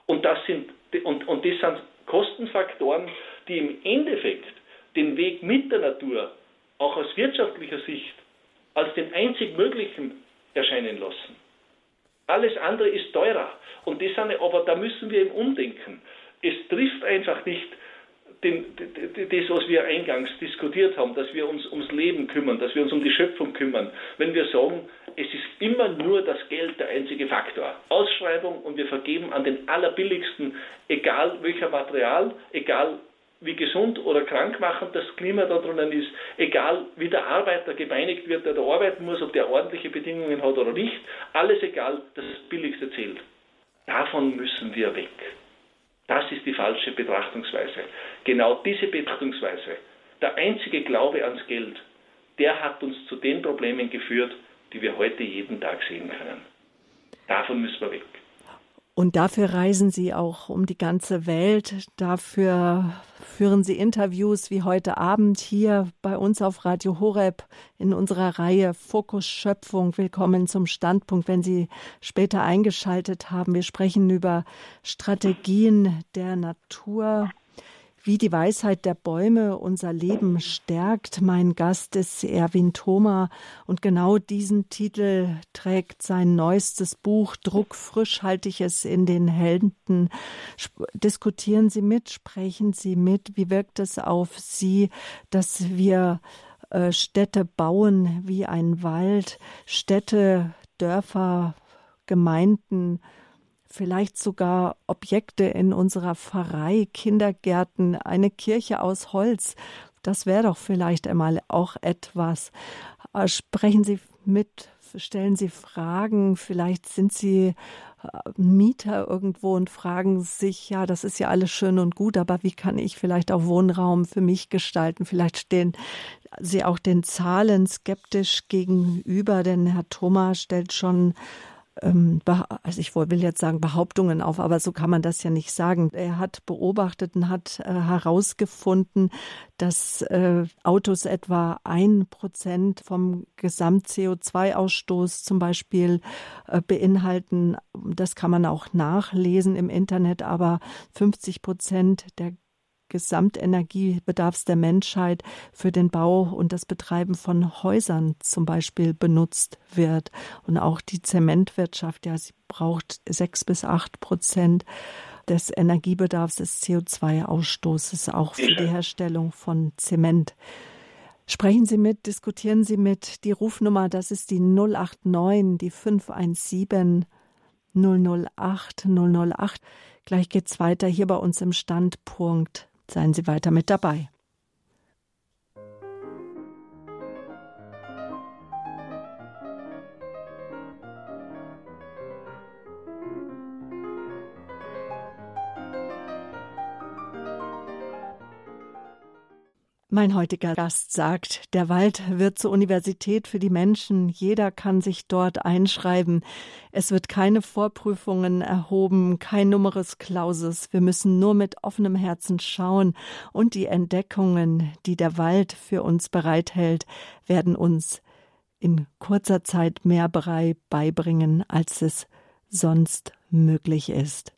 Und das sind, und, und das sind Kostenfaktoren, die im Endeffekt den Weg mit der Natur auch aus wirtschaftlicher Sicht als den einzig möglichen erscheinen lassen. Alles andere ist teurer. Und das sind, aber da müssen wir im Umdenken. Es trifft einfach nicht den, das, was wir eingangs diskutiert haben, dass wir uns ums Leben kümmern, dass wir uns um die Schöpfung kümmern, wenn wir sagen, es ist immer nur das Geld der einzige Faktor. Ausschreibung und wir vergeben an den allerbilligsten, egal welcher Material, egal wie gesund oder krankmachend das Klima da drinnen ist, egal wie der Arbeiter gebeinigt wird, der da arbeiten muss, ob der ordentliche Bedingungen hat oder nicht, alles egal, das Billigste zählt. Davon müssen wir weg. Das ist die falsche Betrachtungsweise. Genau diese Betrachtungsweise, der einzige Glaube ans Geld, der hat uns zu den Problemen geführt, die wir heute jeden Tag sehen können. Davon müssen wir weg. Und dafür reisen Sie auch um die ganze Welt. Dafür führen Sie Interviews wie heute Abend hier bei uns auf Radio Horeb in unserer Reihe Fokus Schöpfung. Willkommen zum Standpunkt, wenn Sie später eingeschaltet haben. Wir sprechen über Strategien der Natur wie die Weisheit der Bäume unser Leben stärkt. Mein Gast ist Erwin Thoma und genau diesen Titel trägt sein neuestes Buch Druck frisch halte ich es in den Händen. Diskutieren Sie mit, sprechen Sie mit. Wie wirkt es auf Sie, dass wir äh, Städte bauen wie ein Wald, Städte, Dörfer, Gemeinden, vielleicht sogar Objekte in unserer Pfarrei, Kindergärten, eine Kirche aus Holz. Das wäre doch vielleicht einmal auch etwas. Äh, sprechen Sie mit, stellen Sie Fragen, vielleicht sind Sie äh, Mieter irgendwo und fragen sich, ja, das ist ja alles schön und gut, aber wie kann ich vielleicht auch Wohnraum für mich gestalten? Vielleicht stehen Sie auch den Zahlen skeptisch gegenüber, denn Herr Thomas stellt schon ähm, also ich will jetzt sagen Behauptungen auf, aber so kann man das ja nicht sagen. Er hat beobachtet und hat äh, herausgefunden, dass äh, Autos etwa ein Prozent vom Gesamt-CO2-Ausstoß zum Beispiel äh, beinhalten. Das kann man auch nachlesen im Internet, aber 50 Prozent der Gesamtenergiebedarfs der Menschheit für den Bau und das Betreiben von Häusern zum Beispiel benutzt wird. Und auch die Zementwirtschaft, ja, sie braucht sechs bis acht Prozent des Energiebedarfs des CO2-Ausstoßes auch für die Herstellung von Zement. Sprechen Sie mit, diskutieren Sie mit. Die Rufnummer, das ist die 089, die 517 008 008. Gleich geht's weiter hier bei uns im Standpunkt. Seien Sie weiter mit dabei. Mein heutiger Gast sagt, der Wald wird zur Universität für die Menschen. Jeder kann sich dort einschreiben. Es wird keine Vorprüfungen erhoben, kein Numerus Clausus. Wir müssen nur mit offenem Herzen schauen und die Entdeckungen, die der Wald für uns bereithält, werden uns in kurzer Zeit mehr beibringen, als es sonst möglich ist.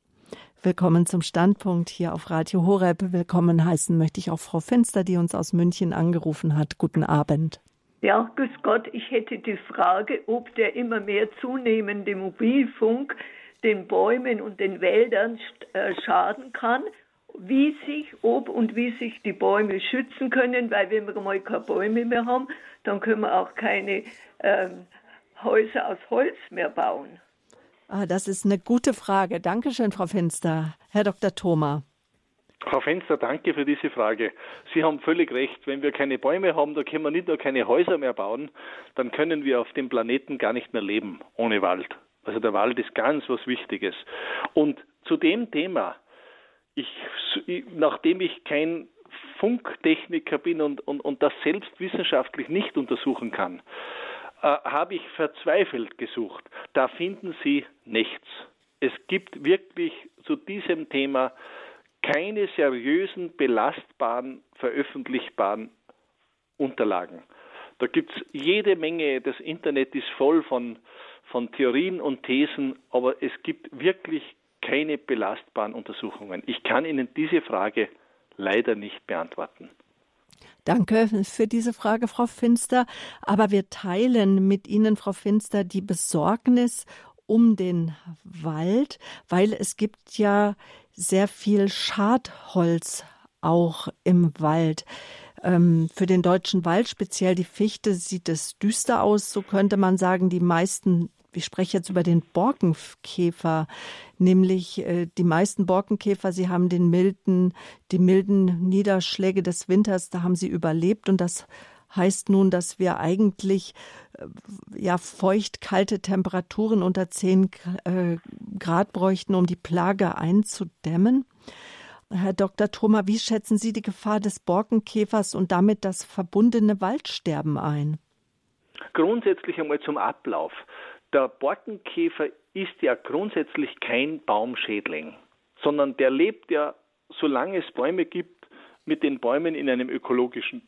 Willkommen zum Standpunkt hier auf Radio Horeb. Willkommen heißen möchte ich auch Frau Finster, die uns aus München angerufen hat. Guten Abend. Ja, grüß Gott. Ich hätte die Frage, ob der immer mehr zunehmende Mobilfunk den Bäumen und den Wäldern äh, schaden kann, wie sich, ob und wie sich die Bäume schützen können, weil wenn wir mal keine Bäume mehr haben, dann können wir auch keine ähm, Häuser aus Holz mehr bauen. Ah, das ist eine gute Frage. Dankeschön, Frau Finster. Herr Dr. Thoma. Frau Fenster, danke für diese Frage. Sie haben völlig recht. Wenn wir keine Bäume haben, dann können wir nicht nur keine Häuser mehr bauen, dann können wir auf dem Planeten gar nicht mehr leben ohne Wald. Also der Wald ist ganz was Wichtiges. Und zu dem Thema, ich, nachdem ich kein Funktechniker bin und, und, und das selbst wissenschaftlich nicht untersuchen kann, habe ich verzweifelt gesucht. Da finden Sie nichts. Es gibt wirklich zu diesem Thema keine seriösen, belastbaren, veröffentlichbaren Unterlagen. Da gibt es jede Menge, das Internet ist voll von, von Theorien und Thesen, aber es gibt wirklich keine belastbaren Untersuchungen. Ich kann Ihnen diese Frage leider nicht beantworten. Danke für diese Frage, Frau Finster. Aber wir teilen mit Ihnen, Frau Finster, die Besorgnis um den Wald, weil es gibt ja sehr viel Schadholz auch im Wald. Ähm, für den deutschen Wald, speziell die Fichte, sieht es düster aus. So könnte man sagen, die meisten ich spreche jetzt über den Borkenkäfer, nämlich äh, die meisten Borkenkäfer, sie haben den milden, die milden Niederschläge des Winters, da haben sie überlebt und das heißt nun, dass wir eigentlich äh, ja feucht kalte Temperaturen unter 10 äh, Grad bräuchten, um die Plage einzudämmen. Herr Dr. Thoma, wie schätzen Sie die Gefahr des Borkenkäfers und damit das verbundene Waldsterben ein? Grundsätzlich einmal zum Ablauf. Der Borkenkäfer ist ja grundsätzlich kein Baumschädling, sondern der lebt ja, solange es Bäume gibt, mit den Bäumen in einem ökologischen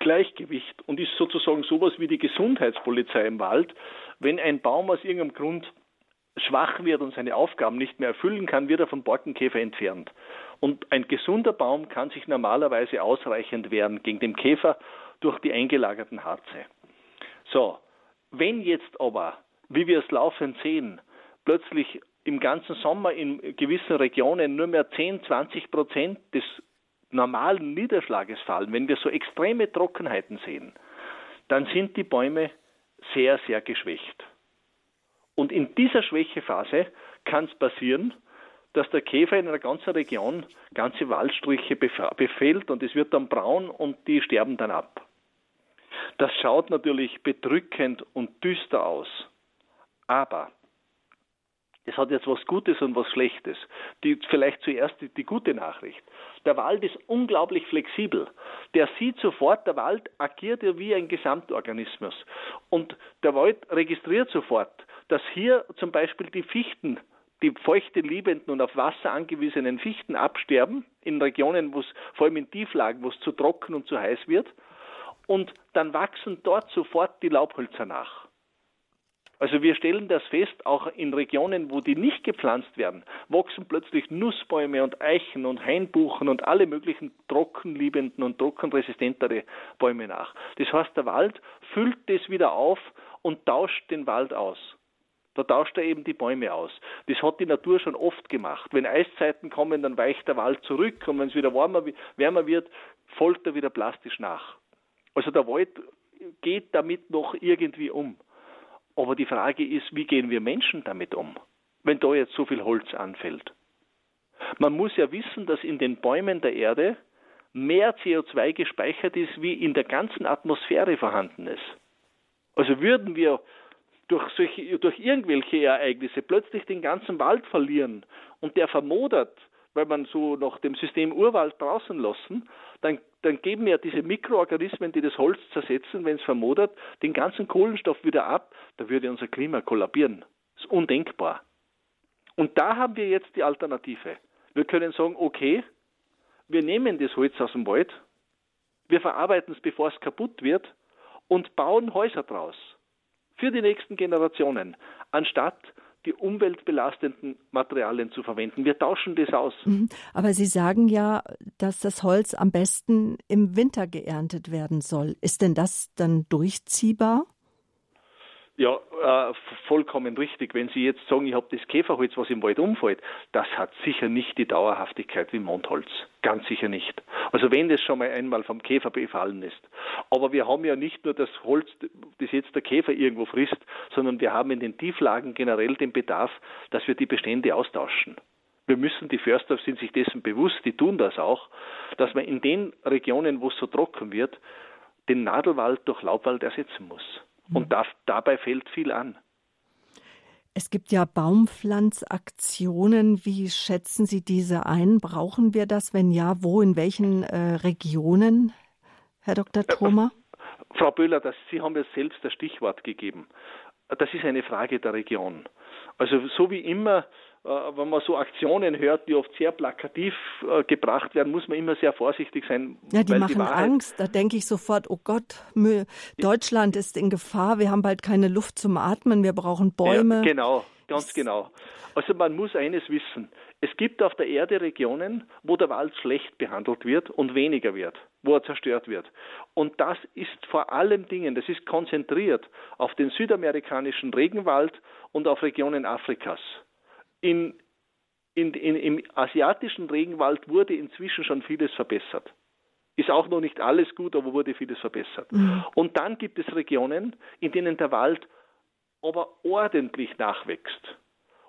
Gleichgewicht und ist sozusagen sowas wie die Gesundheitspolizei im Wald. Wenn ein Baum aus irgendeinem Grund schwach wird und seine Aufgaben nicht mehr erfüllen kann, wird er vom Borkenkäfer entfernt. Und ein gesunder Baum kann sich normalerweise ausreichend wehren gegen den Käfer durch die eingelagerten Harze. So, wenn jetzt aber wie wir es laufend sehen, plötzlich im ganzen Sommer in gewissen Regionen nur mehr 10, 20 Prozent des normalen Niederschlages fallen, wenn wir so extreme Trockenheiten sehen, dann sind die Bäume sehr, sehr geschwächt. Und in dieser Schwächephase kann es passieren, dass der Käfer in einer ganzen Region ganze Waldstriche befällt und es wird dann braun und die sterben dann ab. Das schaut natürlich bedrückend und düster aus. Aber es hat jetzt was Gutes und was Schlechtes. Die, vielleicht zuerst die, die, gute Nachricht. Der Wald ist unglaublich flexibel. Der sieht sofort, der Wald agiert ja wie ein Gesamtorganismus. Und der Wald registriert sofort, dass hier zum Beispiel die Fichten, die feuchte liebenden und auf Wasser angewiesenen Fichten absterben, in Regionen, wo es vor allem in Tieflagen, wo es zu trocken und zu heiß wird. Und dann wachsen dort sofort die Laubhölzer nach. Also wir stellen das fest, auch in Regionen, wo die nicht gepflanzt werden, wachsen plötzlich Nussbäume und Eichen und Hainbuchen und alle möglichen trockenliebenden und trockenresistentere Bäume nach. Das heißt, der Wald füllt das wieder auf und tauscht den Wald aus. Da tauscht er eben die Bäume aus. Das hat die Natur schon oft gemacht. Wenn Eiszeiten kommen, dann weicht der Wald zurück und wenn es wieder warmer, wärmer wird, folgt er wieder plastisch nach. Also der Wald geht damit noch irgendwie um. Aber die Frage ist, wie gehen wir Menschen damit um, wenn da jetzt so viel Holz anfällt? Man muss ja wissen, dass in den Bäumen der Erde mehr CO2 gespeichert ist, wie in der ganzen Atmosphäre vorhanden ist. Also würden wir durch, solche, durch irgendwelche Ereignisse plötzlich den ganzen Wald verlieren und der vermodert, weil man so nach dem System Urwald draußen lassen, dann, dann geben ja diese Mikroorganismen, die das Holz zersetzen, wenn es vermodert, den ganzen Kohlenstoff wieder ab, da würde unser Klima kollabieren. Das ist undenkbar. Und da haben wir jetzt die Alternative. Wir können sagen, okay, wir nehmen das Holz aus dem Wald, wir verarbeiten es, bevor es kaputt wird und bauen Häuser draus für die nächsten Generationen, anstatt die umweltbelastenden Materialien zu verwenden. Wir tauschen das aus. Mhm. Aber Sie sagen ja, dass das Holz am besten im Winter geerntet werden soll. Ist denn das dann durchziehbar? Ja, äh, vollkommen richtig. Wenn Sie jetzt sagen, ich habe das Käferholz, was im Wald umfällt, das hat sicher nicht die Dauerhaftigkeit wie Mondholz. Ganz sicher nicht. Also wenn das schon mal einmal vom Käfer befallen ist. Aber wir haben ja nicht nur das Holz, das jetzt der Käfer irgendwo frisst, sondern wir haben in den Tieflagen generell den Bedarf, dass wir die Bestände austauschen. Wir müssen, die Förster sind sich dessen bewusst, die tun das auch, dass man in den Regionen, wo es so trocken wird, den Nadelwald durch Laubwald ersetzen muss. Und das, dabei fällt viel an. Es gibt ja Baumpflanzaktionen. Wie schätzen Sie diese ein? Brauchen wir das? Wenn ja, wo, in welchen äh, Regionen, Herr Dr. Äh, Thoma? Frau Böhler, das, Sie haben ja selbst das Stichwort gegeben. Das ist eine Frage der Region. Also so wie immer äh, wenn man so Aktionen hört, die oft sehr plakativ äh, gebracht werden, muss man immer sehr vorsichtig sein. Ja, die machen die Angst. Da denke ich sofort, oh Gott, Deutschland ist in Gefahr, wir haben bald keine Luft zum Atmen, wir brauchen Bäume. Ja, genau, ganz genau. Also man muss eines wissen. Es gibt auf der Erde Regionen, wo der Wald schlecht behandelt wird und weniger wird, wo er zerstört wird. Und das ist vor allem Dingen, das ist konzentriert auf den südamerikanischen Regenwald und auf Regionen Afrikas in in, in, im asiatischen Regenwald wurde inzwischen schon vieles verbessert. Ist auch noch nicht alles gut, aber wurde vieles verbessert. Mhm. Und dann gibt es Regionen, in denen der Wald aber ordentlich nachwächst.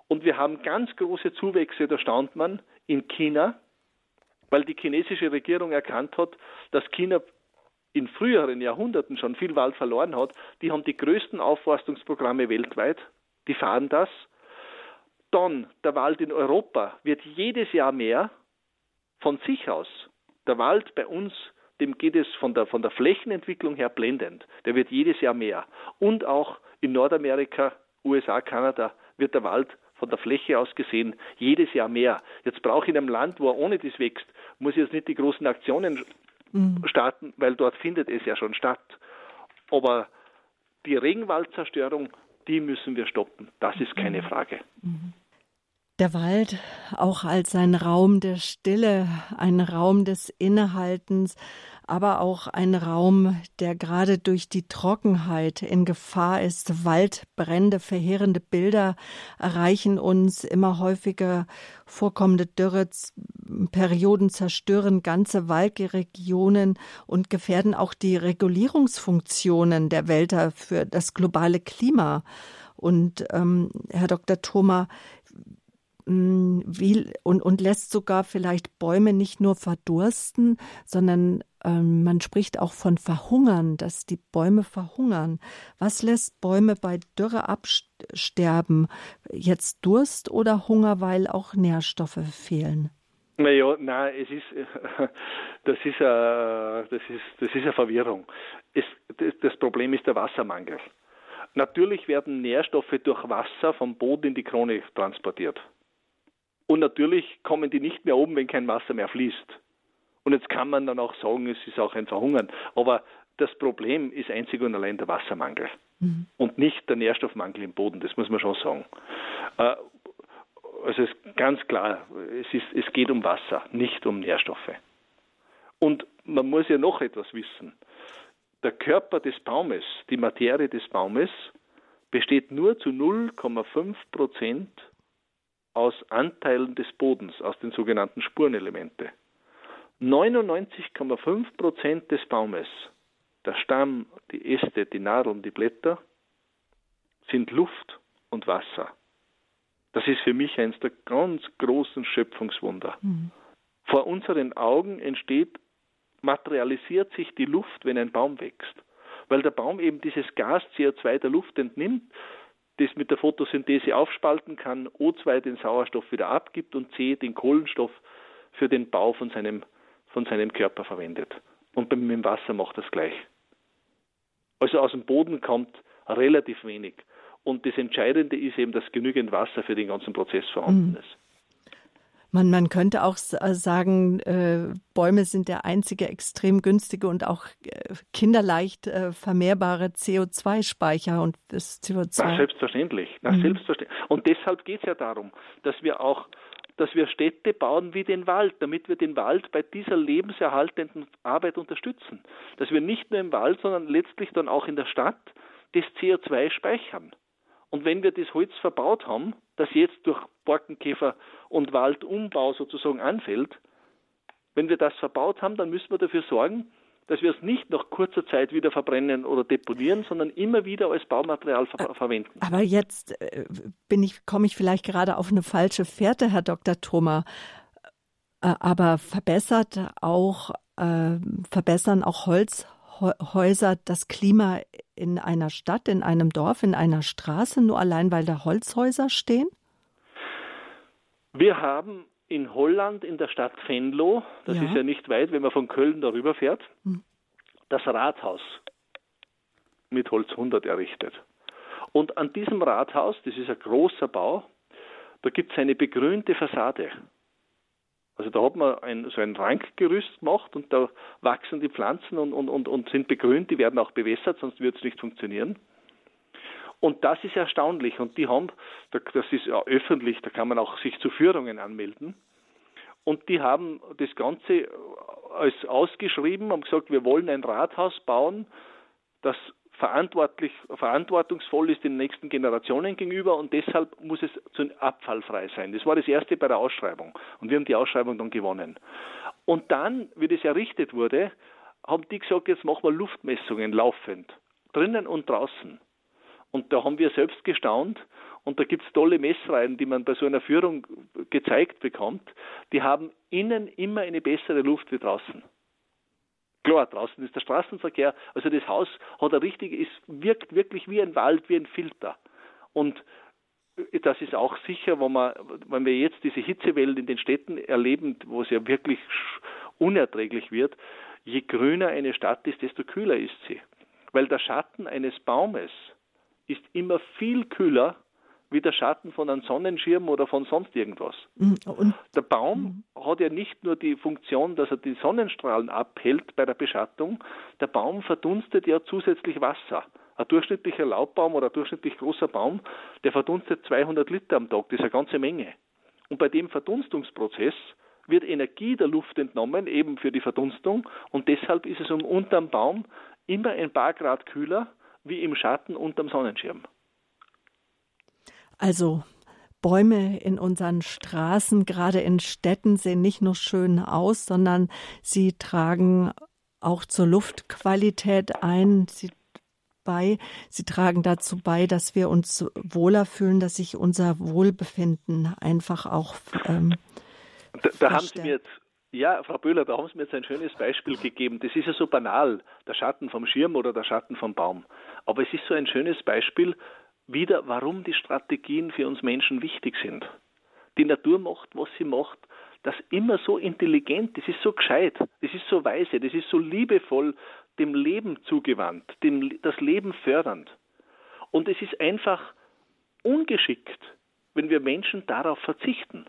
Und wir haben ganz große Zuwächse, da staunt man, in China, weil die chinesische Regierung erkannt hat, dass China in früheren Jahrhunderten schon viel Wald verloren hat. Die haben die größten Aufforstungsprogramme weltweit, die fahren das dann der Wald in Europa wird jedes Jahr mehr von sich aus. Der Wald bei uns, dem geht es von der, von der Flächenentwicklung her blendend. Der wird jedes Jahr mehr. Und auch in Nordamerika, USA, Kanada wird der Wald von der Fläche aus gesehen jedes Jahr mehr. Jetzt brauche ich in einem Land, wo er ohne das wächst, muss ich jetzt nicht die großen Aktionen mhm. starten, weil dort findet es ja schon statt. Aber die Regenwaldzerstörung die müssen wir stoppen. Das ist keine. Frage. Der Wald auch als ein Raum der Stille, ein Raum des Innehaltens, aber auch ein Raum, der gerade durch die Trockenheit in Gefahr ist. Waldbrände, verheerende Bilder erreichen uns immer häufiger. Vorkommende Dürreperioden zerstören ganze Waldregionen und gefährden auch die Regulierungsfunktionen der Wälder für das globale Klima. Und ähm, Herr Dr. Thoma, Mm, wie, und, und lässt sogar vielleicht Bäume nicht nur verdursten, sondern ähm, man spricht auch von Verhungern, dass die Bäume verhungern. Was lässt Bäume bei Dürre absterben? Jetzt Durst oder Hunger, weil auch Nährstoffe fehlen? Naja, nein, es ist, das ist, eine, das ist, das ist eine Verwirrung. Es, das Problem ist der Wassermangel. Natürlich werden Nährstoffe durch Wasser vom Boden in die Krone transportiert. Und natürlich kommen die nicht mehr oben, wenn kein Wasser mehr fließt. Und jetzt kann man dann auch sagen, es ist auch ein Verhungern. Aber das Problem ist einzig und allein der Wassermangel mhm. und nicht der Nährstoffmangel im Boden, das muss man schon sagen. Also es ist ganz klar, es, ist, es geht um Wasser, nicht um Nährstoffe. Und man muss ja noch etwas wissen. Der Körper des Baumes, die Materie des Baumes, besteht nur zu 0,5 Prozent aus Anteilen des Bodens, aus den sogenannten Spurenelemente. 99,5 Prozent des Baumes, der Stamm, die Äste, die Nadeln, die Blätter, sind Luft und Wasser. Das ist für mich eines der ganz großen Schöpfungswunder. Mhm. Vor unseren Augen entsteht, materialisiert sich die Luft, wenn ein Baum wächst, weil der Baum eben dieses Gas CO2 der Luft entnimmt das mit der Photosynthese aufspalten kann, O2 den Sauerstoff wieder abgibt und C den Kohlenstoff für den Bau von seinem, von seinem Körper verwendet. Und mit dem Wasser macht das gleich. Also aus dem Boden kommt relativ wenig. Und das Entscheidende ist eben, dass genügend Wasser für den ganzen Prozess vorhanden mhm. ist. Man, man könnte auch äh, sagen, äh, Bäume sind der einzige extrem günstige und auch äh, kinderleicht äh, vermehrbare CO2-Speicher und das CO2. Na, selbstverständlich. Na, mhm. selbstverständlich. Und deshalb geht es ja darum, dass wir auch dass wir Städte bauen wie den Wald, damit wir den Wald bei dieser lebenserhaltenden Arbeit unterstützen. Dass wir nicht nur im Wald, sondern letztlich dann auch in der Stadt das CO2 speichern. Und wenn wir das Holz verbaut haben, das jetzt durch Borkenkäfer und Waldumbau sozusagen anfällt, wenn wir das verbaut haben, dann müssen wir dafür sorgen, dass wir es nicht nach kurzer Zeit wieder verbrennen oder deponieren, sondern immer wieder als Baumaterial ver verwenden. Aber jetzt äh, bin ich, komme ich vielleicht gerade auf eine falsche Fährte, Herr Dr. Thoma. Aber verbessert auch, äh, verbessern auch Holzhäuser das Klima in einer Stadt, in einem Dorf, in einer Straße, nur allein weil da Holzhäuser stehen? Wir haben in Holland in der Stadt Venlo, das ja. ist ja nicht weit, wenn man von Köln darüber fährt, hm. das Rathaus mit Holz 100 errichtet. Und an diesem Rathaus, das ist ein großer Bau, da gibt es eine begrünte Fassade. Also da hat man ein, so ein Rankgerüst gemacht und da wachsen die Pflanzen und, und, und, und sind begrünt, die werden auch bewässert, sonst wird es nicht funktionieren. Und das ist erstaunlich. Und die haben, das ist ja öffentlich, da kann man auch sich zu Führungen anmelden. Und die haben das Ganze als ausgeschrieben, haben gesagt, wir wollen ein Rathaus bauen, das verantwortlich, verantwortungsvoll ist den nächsten Generationen gegenüber und deshalb muss es abfallfrei sein. Das war das erste bei der Ausschreibung und wir haben die Ausschreibung dann gewonnen. Und dann, wie das errichtet wurde, haben die gesagt, jetzt machen wir Luftmessungen laufend, drinnen und draußen. Und da haben wir selbst gestaunt und da gibt es tolle Messreihen, die man bei so einer Führung gezeigt bekommt. Die haben innen immer eine bessere Luft wie draußen. Klar, draußen ist der Straßenverkehr, also das Haus hat ein richtig, es wirkt wirklich wie ein Wald, wie ein Filter. Und das ist auch sicher, wenn, man, wenn wir jetzt diese Hitzewellen in den Städten erleben, wo es ja wirklich unerträglich wird, je grüner eine Stadt ist, desto kühler ist sie. Weil der Schatten eines Baumes ist immer viel kühler wie der Schatten von einem Sonnenschirm oder von sonst irgendwas. Mhm. Und der Baum mhm. hat ja nicht nur die Funktion, dass er die Sonnenstrahlen abhält bei der Beschattung, der Baum verdunstet ja zusätzlich Wasser. Ein durchschnittlicher Laubbaum oder ein durchschnittlich großer Baum, der verdunstet 200 Liter am Tag, das ist eine ganze Menge. Und bei dem Verdunstungsprozess wird Energie der Luft entnommen, eben für die Verdunstung, und deshalb ist es um unterm Baum immer ein paar Grad kühler wie im Schatten unterm Sonnenschirm. Also Bäume in unseren Straßen, gerade in Städten, sehen nicht nur schön aus, sondern sie tragen auch zur Luftqualität ein. Sie, bei, sie tragen dazu bei, dass wir uns wohler fühlen, dass sich unser Wohlbefinden einfach auch. Ähm, da, da haben Sie mir jetzt ja, Frau Böhler, da haben Sie mir jetzt ein schönes Beispiel gegeben. Das ist ja so banal, der Schatten vom Schirm oder der Schatten vom Baum. Aber es ist so ein schönes Beispiel, wieder, warum die Strategien für uns Menschen wichtig sind. Die Natur macht, was sie macht, das immer so intelligent, das ist so gescheit, das ist so weise, das ist so liebevoll dem Leben zugewandt, dem, das Leben fördernd. Und es ist einfach ungeschickt, wenn wir Menschen darauf verzichten.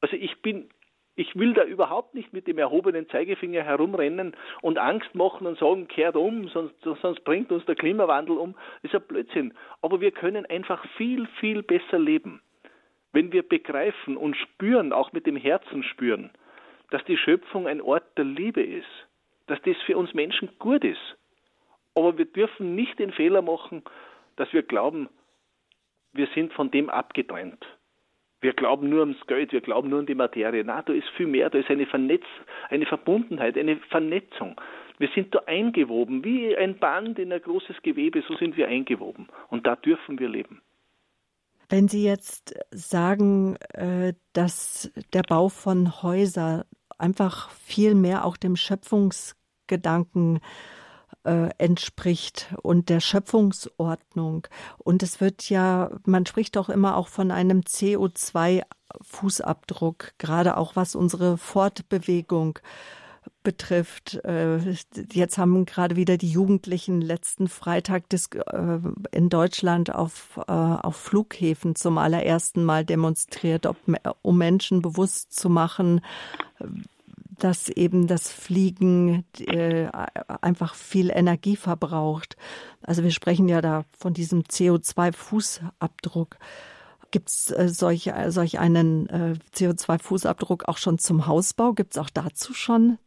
Also ich bin ich will da überhaupt nicht mit dem erhobenen Zeigefinger herumrennen und Angst machen und sagen, kehrt um, sonst, sonst bringt uns der Klimawandel um. Das ist ein Blödsinn. Aber wir können einfach viel, viel besser leben, wenn wir begreifen und spüren, auch mit dem Herzen spüren, dass die Schöpfung ein Ort der Liebe ist, dass das für uns Menschen gut ist. Aber wir dürfen nicht den Fehler machen, dass wir glauben, wir sind von dem abgetrennt. Wir glauben nur ans Geld, wir glauben nur an die Materie. Na, da ist viel mehr, da ist eine, Vernetz, eine Verbundenheit, eine Vernetzung. Wir sind da eingewoben, wie ein Band in ein großes Gewebe, so sind wir eingewoben. Und da dürfen wir leben. Wenn Sie jetzt sagen, äh, dass der Bau von Häusern einfach viel mehr auch dem Schöpfungsgedanken äh, entspricht und der Schöpfungsordnung. Und es wird ja, man spricht doch immer auch von einem CO2-Fußabdruck, gerade auch was unsere Fortbewegung betrifft. Äh, jetzt haben gerade wieder die Jugendlichen letzten Freitag äh, in Deutschland auf, äh, auf Flughäfen zum allerersten Mal demonstriert, um Menschen bewusst zu machen, dass eben das Fliegen äh, einfach viel Energie verbraucht. Also wir sprechen ja da von diesem CO2-Fußabdruck. Gibt es äh, solch, äh, solch einen äh, CO2-Fußabdruck auch schon zum Hausbau? Gibt es auch dazu schon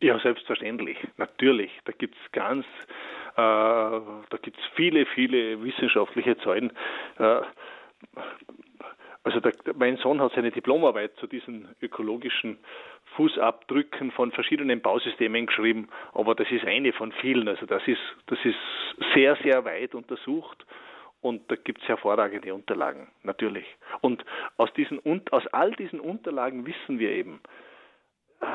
Ja, selbstverständlich, natürlich. Da gibt es ganz, äh, da gibt es viele, viele wissenschaftliche Zahlen. Äh, also der, mein Sohn hat seine Diplomarbeit zu diesen ökologischen Fußabdrücken von verschiedenen Bausystemen geschrieben, aber das ist eine von vielen. Also das ist, das ist sehr, sehr weit untersucht und da gibt es hervorragende Unterlagen, natürlich. Und aus, diesen, aus all diesen Unterlagen wissen wir eben, äh,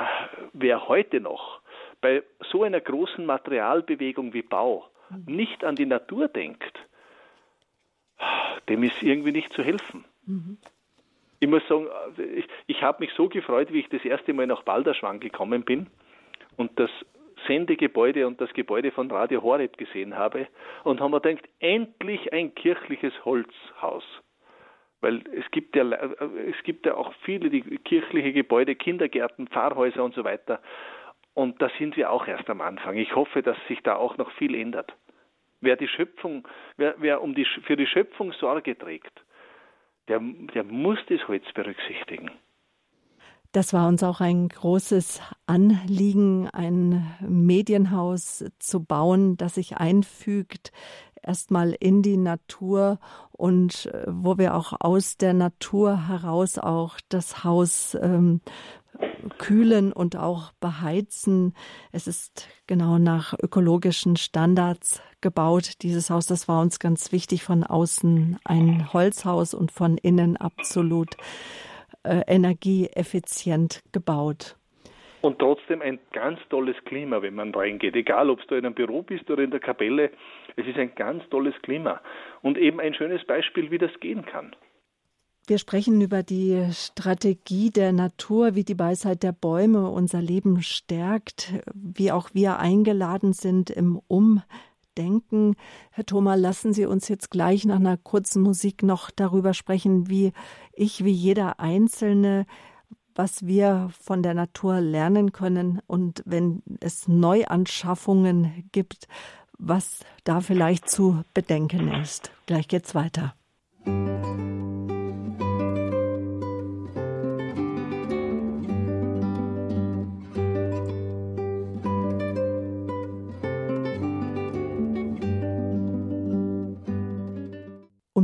wer heute noch bei so einer großen Materialbewegung wie Bau nicht an die Natur denkt, dem ist irgendwie nicht zu helfen. Mhm. Ich muss sagen, ich, ich habe mich so gefreut, wie ich das erste Mal nach Balderschwang gekommen bin und das Sendegebäude und das Gebäude von Radio Horeb gesehen habe und haben mir gedacht, endlich ein kirchliches Holzhaus. Weil es gibt ja, es gibt ja auch viele die kirchliche Gebäude, Kindergärten, Pfarrhäuser und so weiter. Und da sind wir auch erst am Anfang. Ich hoffe, dass sich da auch noch viel ändert. Wer die Schöpfung, wer, wer um die, für die Schöpfung Sorge trägt, der, der muss das Holz berücksichtigen. Das war uns auch ein großes Anliegen, ein Medienhaus zu bauen, das sich einfügt, erstmal in die Natur und äh, wo wir auch aus der Natur heraus auch das Haus ähm, kühlen und auch beheizen. Es ist genau nach ökologischen Standards gebaut. Dieses Haus, das war uns ganz wichtig, von außen ein Holzhaus und von innen absolut äh, energieeffizient gebaut. Und trotzdem ein ganz tolles Klima, wenn man reingeht. Egal, ob du in einem Büro bist oder in der Kapelle, es ist ein ganz tolles Klima. Und eben ein schönes Beispiel, wie das gehen kann. Wir sprechen über die Strategie der Natur, wie die Weisheit der Bäume unser Leben stärkt, wie auch wir eingeladen sind im Umdenken. Herr Thoma, lassen Sie uns jetzt gleich nach einer kurzen Musik noch darüber sprechen, wie ich, wie jeder Einzelne, was wir von der Natur lernen können und wenn es Neuanschaffungen gibt, was da vielleicht zu bedenken ist. Gleich geht's weiter.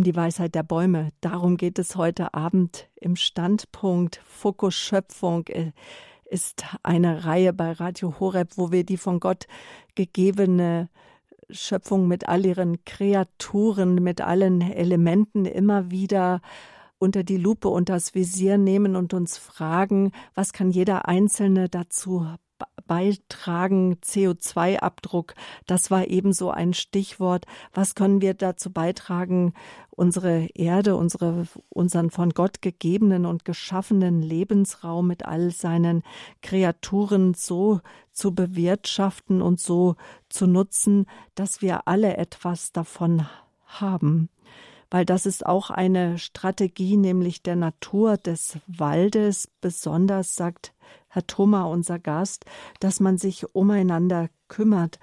Um die Weisheit der Bäume. Darum geht es heute Abend im Standpunkt. Fokus Schöpfung äh, ist eine Reihe bei Radio Horeb, wo wir die von Gott gegebene Schöpfung mit all ihren Kreaturen, mit allen Elementen immer wieder unter die Lupe und das Visier nehmen und uns fragen, was kann jeder Einzelne dazu beitragen, CO2-Abdruck, das war ebenso ein Stichwort. Was können wir dazu beitragen, unsere Erde, unsere, unseren von Gott gegebenen und geschaffenen Lebensraum mit all seinen Kreaturen so zu bewirtschaften und so zu nutzen, dass wir alle etwas davon haben weil das ist auch eine Strategie, nämlich der Natur des Waldes, besonders sagt Herr Thoma, unser Gast, dass man sich umeinander kümmert,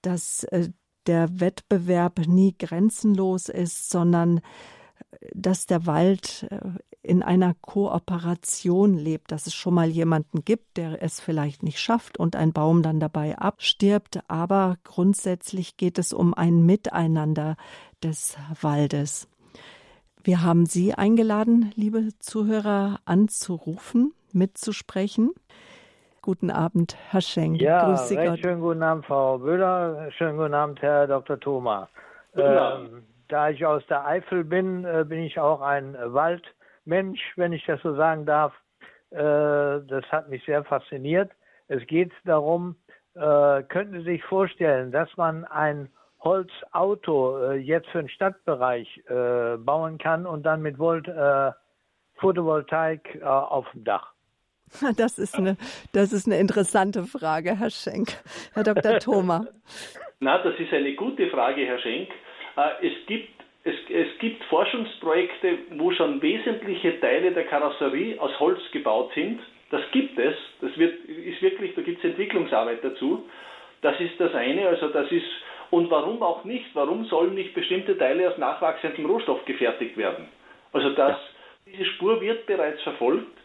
dass äh, der Wettbewerb nie grenzenlos ist, sondern äh, dass der Wald äh, in einer Kooperation lebt, dass es schon mal jemanden gibt, der es vielleicht nicht schafft und ein Baum dann dabei abstirbt, aber grundsätzlich geht es um ein Miteinander des Waldes. Wir haben Sie eingeladen, liebe Zuhörer, anzurufen mitzusprechen. Guten Abend, Herr Schenk. Ja, Grüß Sie Gott. schönen guten Abend, Frau Böhler. Schönen guten Abend, Herr Dr. Thoma. Ähm, da ich aus der Eifel bin, äh, bin ich auch ein Waldmensch, wenn ich das so sagen darf. Äh, das hat mich sehr fasziniert. Es geht darum, äh, könnten Sie sich vorstellen, dass man ein Holzauto äh, jetzt für den Stadtbereich äh, bauen kann und dann mit Volt, äh, Photovoltaik auf dem Dach? Das ist eine, das ist eine interessante Frage, Herr Schenk. Herr Dr. Thoma. Na, das ist eine gute Frage, Herr Schenk. Äh, es gibt, es, es gibt Forschungsprojekte, wo schon wesentliche Teile der Karosserie aus Holz gebaut sind. Das gibt es. Das wird, ist wirklich, da gibt es Entwicklungsarbeit dazu. Das ist das eine. Also das ist, und warum auch nicht? Warum sollen nicht bestimmte Teile aus nachwachsendem Rohstoff gefertigt werden? Also das, diese Spur wird bereits verfolgt.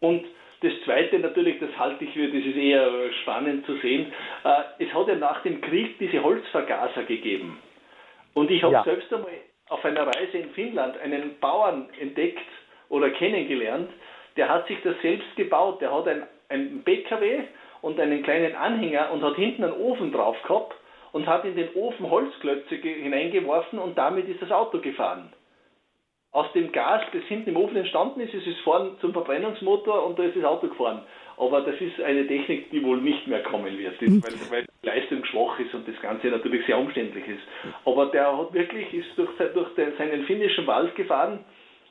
Und das Zweite natürlich, das halte ich für, das ist eher spannend zu sehen. Äh, es hat ja nach dem Krieg diese Holzvergaser gegeben. Und ich habe ja. selbst einmal auf einer Reise in Finnland einen Bauern entdeckt oder kennengelernt, der hat sich das selbst gebaut. Der hat ein, einen PKW und einen kleinen Anhänger und hat hinten einen Ofen drauf gehabt und hat in den Ofen Holzklötze hineingeworfen und damit ist das Auto gefahren aus dem Gas, das hinten im Ofen entstanden ist, ist es vorn zum Verbrennungsmotor und da ist das Auto gefahren. Aber das ist eine Technik, die wohl nicht mehr kommen wird, weil, weil die Leistung schwach ist und das Ganze natürlich sehr umständlich ist. Aber der hat wirklich, ist durch, durch den, seinen finnischen Wald gefahren,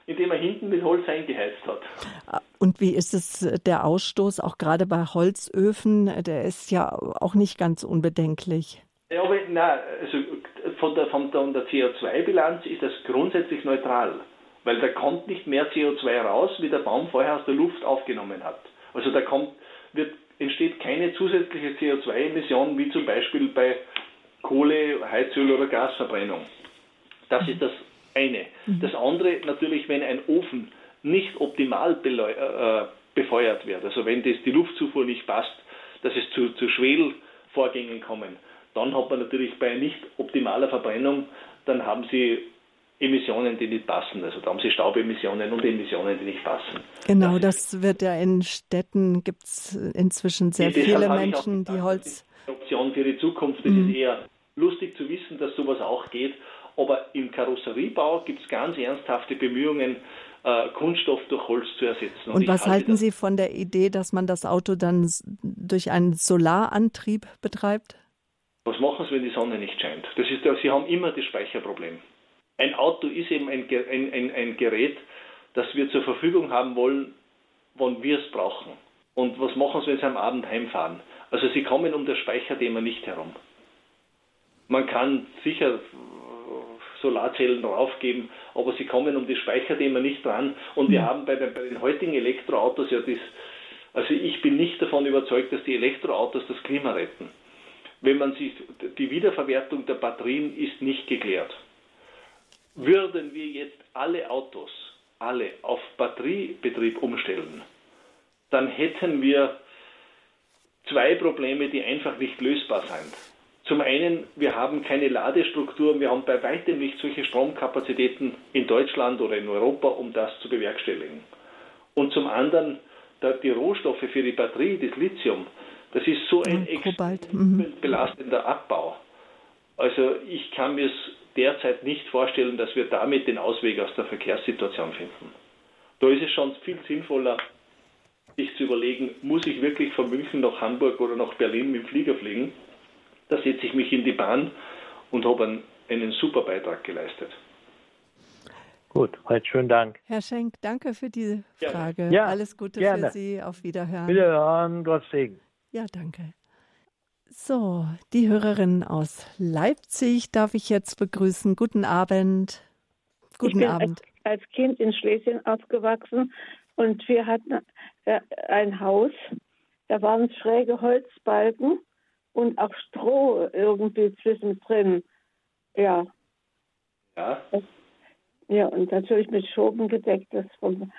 indem er hinten mit Holz eingeheizt hat. Und wie ist es der Ausstoß, auch gerade bei Holzöfen? Der ist ja auch nicht ganz unbedenklich. Ja, aber nein, also von der, von der CO2-Bilanz ist das grundsätzlich neutral weil da kommt nicht mehr CO2 raus, wie der Baum vorher aus der Luft aufgenommen hat. Also da kommt, wird, entsteht keine zusätzliche CO2-Emission, wie zum Beispiel bei Kohle, Heizöl oder Gasverbrennung. Das ist das eine. Mhm. Das andere natürlich, wenn ein Ofen nicht optimal äh, befeuert wird. Also wenn das die Luftzufuhr nicht passt, dass es zu, zu Schwelvorgängen kommen, dann hat man natürlich bei nicht optimaler Verbrennung, dann haben Sie Emissionen, die nicht passen. Also da haben Sie Staubemissionen und Emissionen, die nicht passen. Genau, das, das wird ja in Städten, gibt es inzwischen sehr viele Menschen, die Holz... Option für die Zukunft, mhm. ist eher lustig zu wissen, dass sowas auch geht. Aber im Karosseriebau gibt es ganz ernsthafte Bemühungen, äh, Kunststoff durch Holz zu ersetzen. Und, Und was halten Sie von der Idee, dass man das Auto dann durch einen Solarantrieb betreibt? Was machen Sie, wenn die Sonne nicht scheint? Das ist, Sie haben immer das Speicherproblem. Ein Auto ist eben ein, ein, ein, Gerät, das wir zur Verfügung haben wollen, wann wir es brauchen. Und was machen Sie, wenn Sie am Abend heimfahren? Also Sie kommen um das Speicherthema nicht herum. Man kann sicher Solarzellen draufgeben, aber sie kommen um das Speicherthema nicht dran. Und wir mhm. haben bei den, bei den heutigen Elektroautos ja das, also ich bin nicht davon überzeugt, dass die Elektroautos das Klima retten. Wenn man sich, die Wiederverwertung der Batterien ist nicht geklärt. Würden wir jetzt alle Autos, alle auf Batteriebetrieb umstellen, dann hätten wir zwei Probleme, die einfach nicht lösbar sind. Zum einen, wir haben keine Ladestruktur, wir haben bei weitem nicht solche Stromkapazitäten in Deutschland oder in Europa, um das zu bewerkstelligen. Und zum anderen, die Rohstoffe für die Batterie, das Lithium, das ist so ein mhm. belastender Abbau. Also ich kann mir es derzeit nicht vorstellen, dass wir damit den Ausweg aus der Verkehrssituation finden. Da ist es schon viel sinnvoller, sich zu überlegen, muss ich wirklich von München nach Hamburg oder nach Berlin mit dem Flieger fliegen? Da setze ich mich in die Bahn und habe einen, einen super Beitrag geleistet. Gut, halt schönen Dank. Herr Schenk, danke für diese Frage. Ja, Alles Gute gerne. für Sie. Auf Wiederhören. Wiederhören, Gott Segen. Ja, danke. So, die Hörerin aus Leipzig darf ich jetzt begrüßen. Guten Abend. Guten ich bin Abend. Als, als Kind in Schlesien aufgewachsen und wir hatten äh, ein Haus, da waren schräge Holzbalken und auch Stroh irgendwie zwischendrin. Ja. Ja. Ja, und natürlich mit Schoben gedeckt, das vom,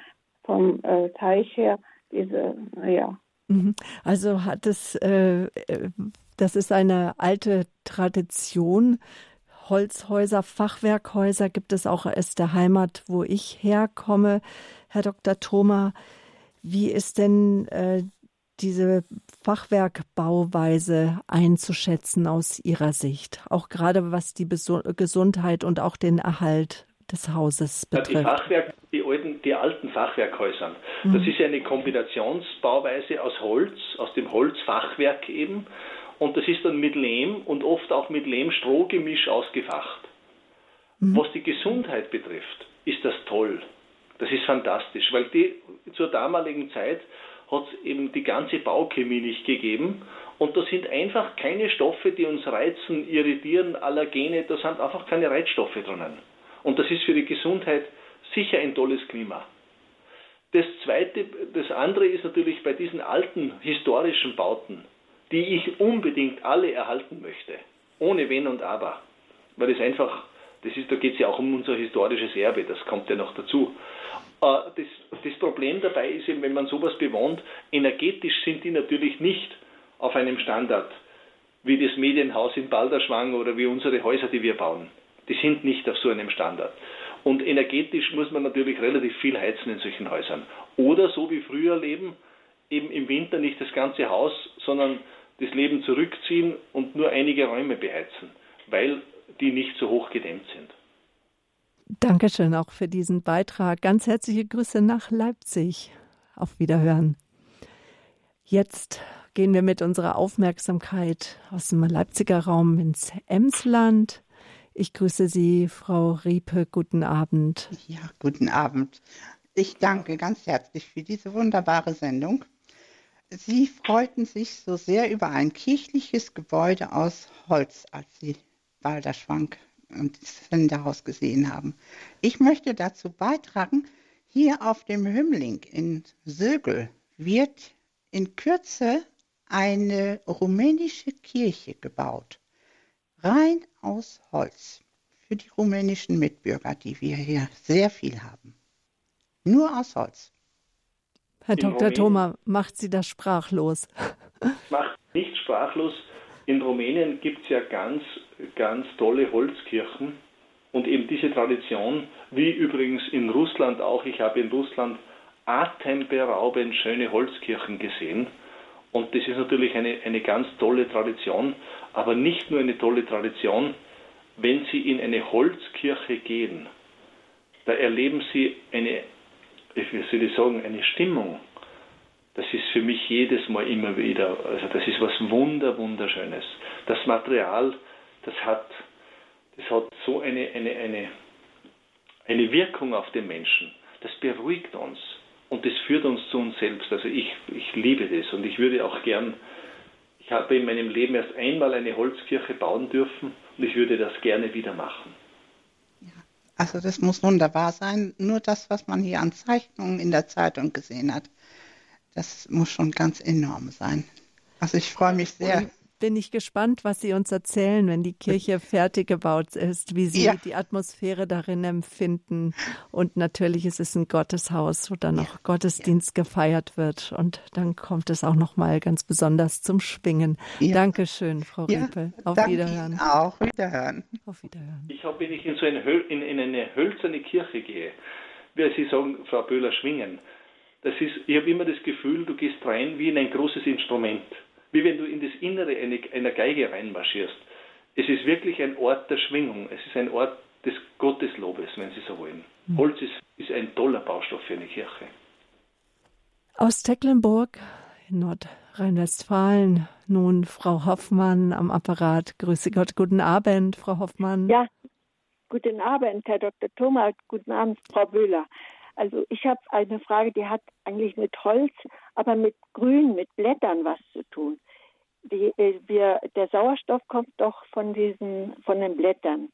vom äh, Teich her, diese, ja. Mhm. Also hat es, äh, äh, das ist eine alte Tradition. Holzhäuser, Fachwerkhäuser gibt es auch aus der Heimat, wo ich herkomme. Herr Dr. Thoma, wie ist denn äh, diese Fachwerkbauweise einzuschätzen aus Ihrer Sicht, auch gerade was die Gesundheit und auch den Erhalt des Hauses betrifft? Die, Fachwerk, die, alten, die alten Fachwerkhäuser, mhm. das ist ja eine Kombinationsbauweise aus Holz, aus dem Holzfachwerk eben, und das ist dann mit Lehm und oft auch mit Lehm-Stroh-Gemisch ausgefacht. Mhm. Was die Gesundheit betrifft, ist das toll. Das ist fantastisch, weil die zur damaligen Zeit hat es eben die ganze Bauchemie nicht gegeben. Und da sind einfach keine Stoffe, die uns reizen, irritieren, Allergene, da sind einfach keine Reizstoffe drinnen. Und das ist für die Gesundheit sicher ein tolles Klima. Das zweite, das andere ist natürlich bei diesen alten historischen Bauten, die ich unbedingt alle erhalten möchte, ohne Wenn und Aber, weil es einfach, das ist, da geht es ja auch um unser historisches Erbe, das kommt ja noch dazu. Äh, das, das Problem dabei ist eben, wenn man sowas bewohnt, energetisch sind die natürlich nicht auf einem Standard wie das Medienhaus in Balderschwang oder wie unsere Häuser, die wir bauen. Die sind nicht auf so einem Standard. Und energetisch muss man natürlich relativ viel heizen in solchen Häusern. Oder so wie früher leben, eben im Winter nicht das ganze Haus, sondern das Leben zurückziehen und nur einige Räume beheizen, weil die nicht so hoch gedämmt sind. Dankeschön auch für diesen Beitrag. Ganz herzliche Grüße nach Leipzig. Auf Wiederhören. Jetzt gehen wir mit unserer Aufmerksamkeit aus dem Leipziger Raum ins Emsland. Ich grüße Sie, Frau Riepe. Guten Abend. Ja, guten Abend. Ich danke ganz herzlich für diese wunderbare Sendung. Sie freuten sich so sehr über ein kirchliches Gebäude aus Holz, als Sie Balderschwank und das Senderhaus gesehen haben. Ich möchte dazu beitragen, hier auf dem Hümmling in Sögel wird in Kürze eine rumänische Kirche gebaut, rein aus Holz, für die rumänischen Mitbürger, die wir hier sehr viel haben. Nur aus Holz. Herr Dr. Thoma, macht Sie das sprachlos? Macht nicht sprachlos. In Rumänien gibt es ja ganz, ganz tolle Holzkirchen und eben diese Tradition, wie übrigens in Russland auch. Ich habe in Russland atemberaubend schöne Holzkirchen gesehen. Und das ist natürlich eine, eine ganz tolle Tradition, aber nicht nur eine tolle Tradition, wenn Sie in eine Holzkirche gehen, da erleben Sie eine, wie soll ich sagen, eine Stimmung. Das ist für mich jedes Mal immer wieder, also das ist was wunder, wunderschönes. Das Material, das hat, das hat so eine, eine, eine, eine Wirkung auf den Menschen. Das beruhigt uns und das führt uns zu uns selbst. Also ich, ich liebe das und ich würde auch gern, ich habe in meinem Leben erst einmal eine Holzkirche bauen dürfen und ich würde das gerne wieder machen. Also das muss wunderbar sein. Nur das, was man hier an Zeichnungen in der Zeitung gesehen hat, das muss schon ganz enorm sein. Also ich freue mich sehr bin ich gespannt, was Sie uns erzählen, wenn die Kirche fertig gebaut ist, wie Sie ja. die Atmosphäre darin empfinden. Und natürlich ist es ein Gotteshaus, wo dann auch Gottesdienst gefeiert wird. Und dann kommt es auch noch mal ganz besonders zum Schwingen. Ja. Dankeschön, Frau ja, Riepel. Auf Wiederhören. Auch Wiederhören. Auf Wiederhören. Ich habe, wenn ich in so eine, in, in eine hölzerne Kirche gehe, wie Sie sagen, Frau Böhler, schwingen. Das ist, ich habe immer das Gefühl, du gehst rein wie in ein großes Instrument wie wenn du in das Innere einer Geige reinmarschierst. Es ist wirklich ein Ort der Schwingung. Es ist ein Ort des Gotteslobes, wenn Sie so wollen. Mhm. Holz ist, ist ein toller Baustoff für eine Kirche. Aus Tecklenburg in Nordrhein-Westfalen nun Frau Hoffmann am Apparat. Grüße Gott, guten Abend, Frau Hoffmann. Ja, guten Abend, Herr Dr. Thomas, guten Abend, Frau Böhler. Also ich habe eine Frage, die hat eigentlich mit Holz, aber mit Grün, mit Blättern was zu tun. Die, äh, wir, der Sauerstoff kommt doch von diesen, von den Blättern.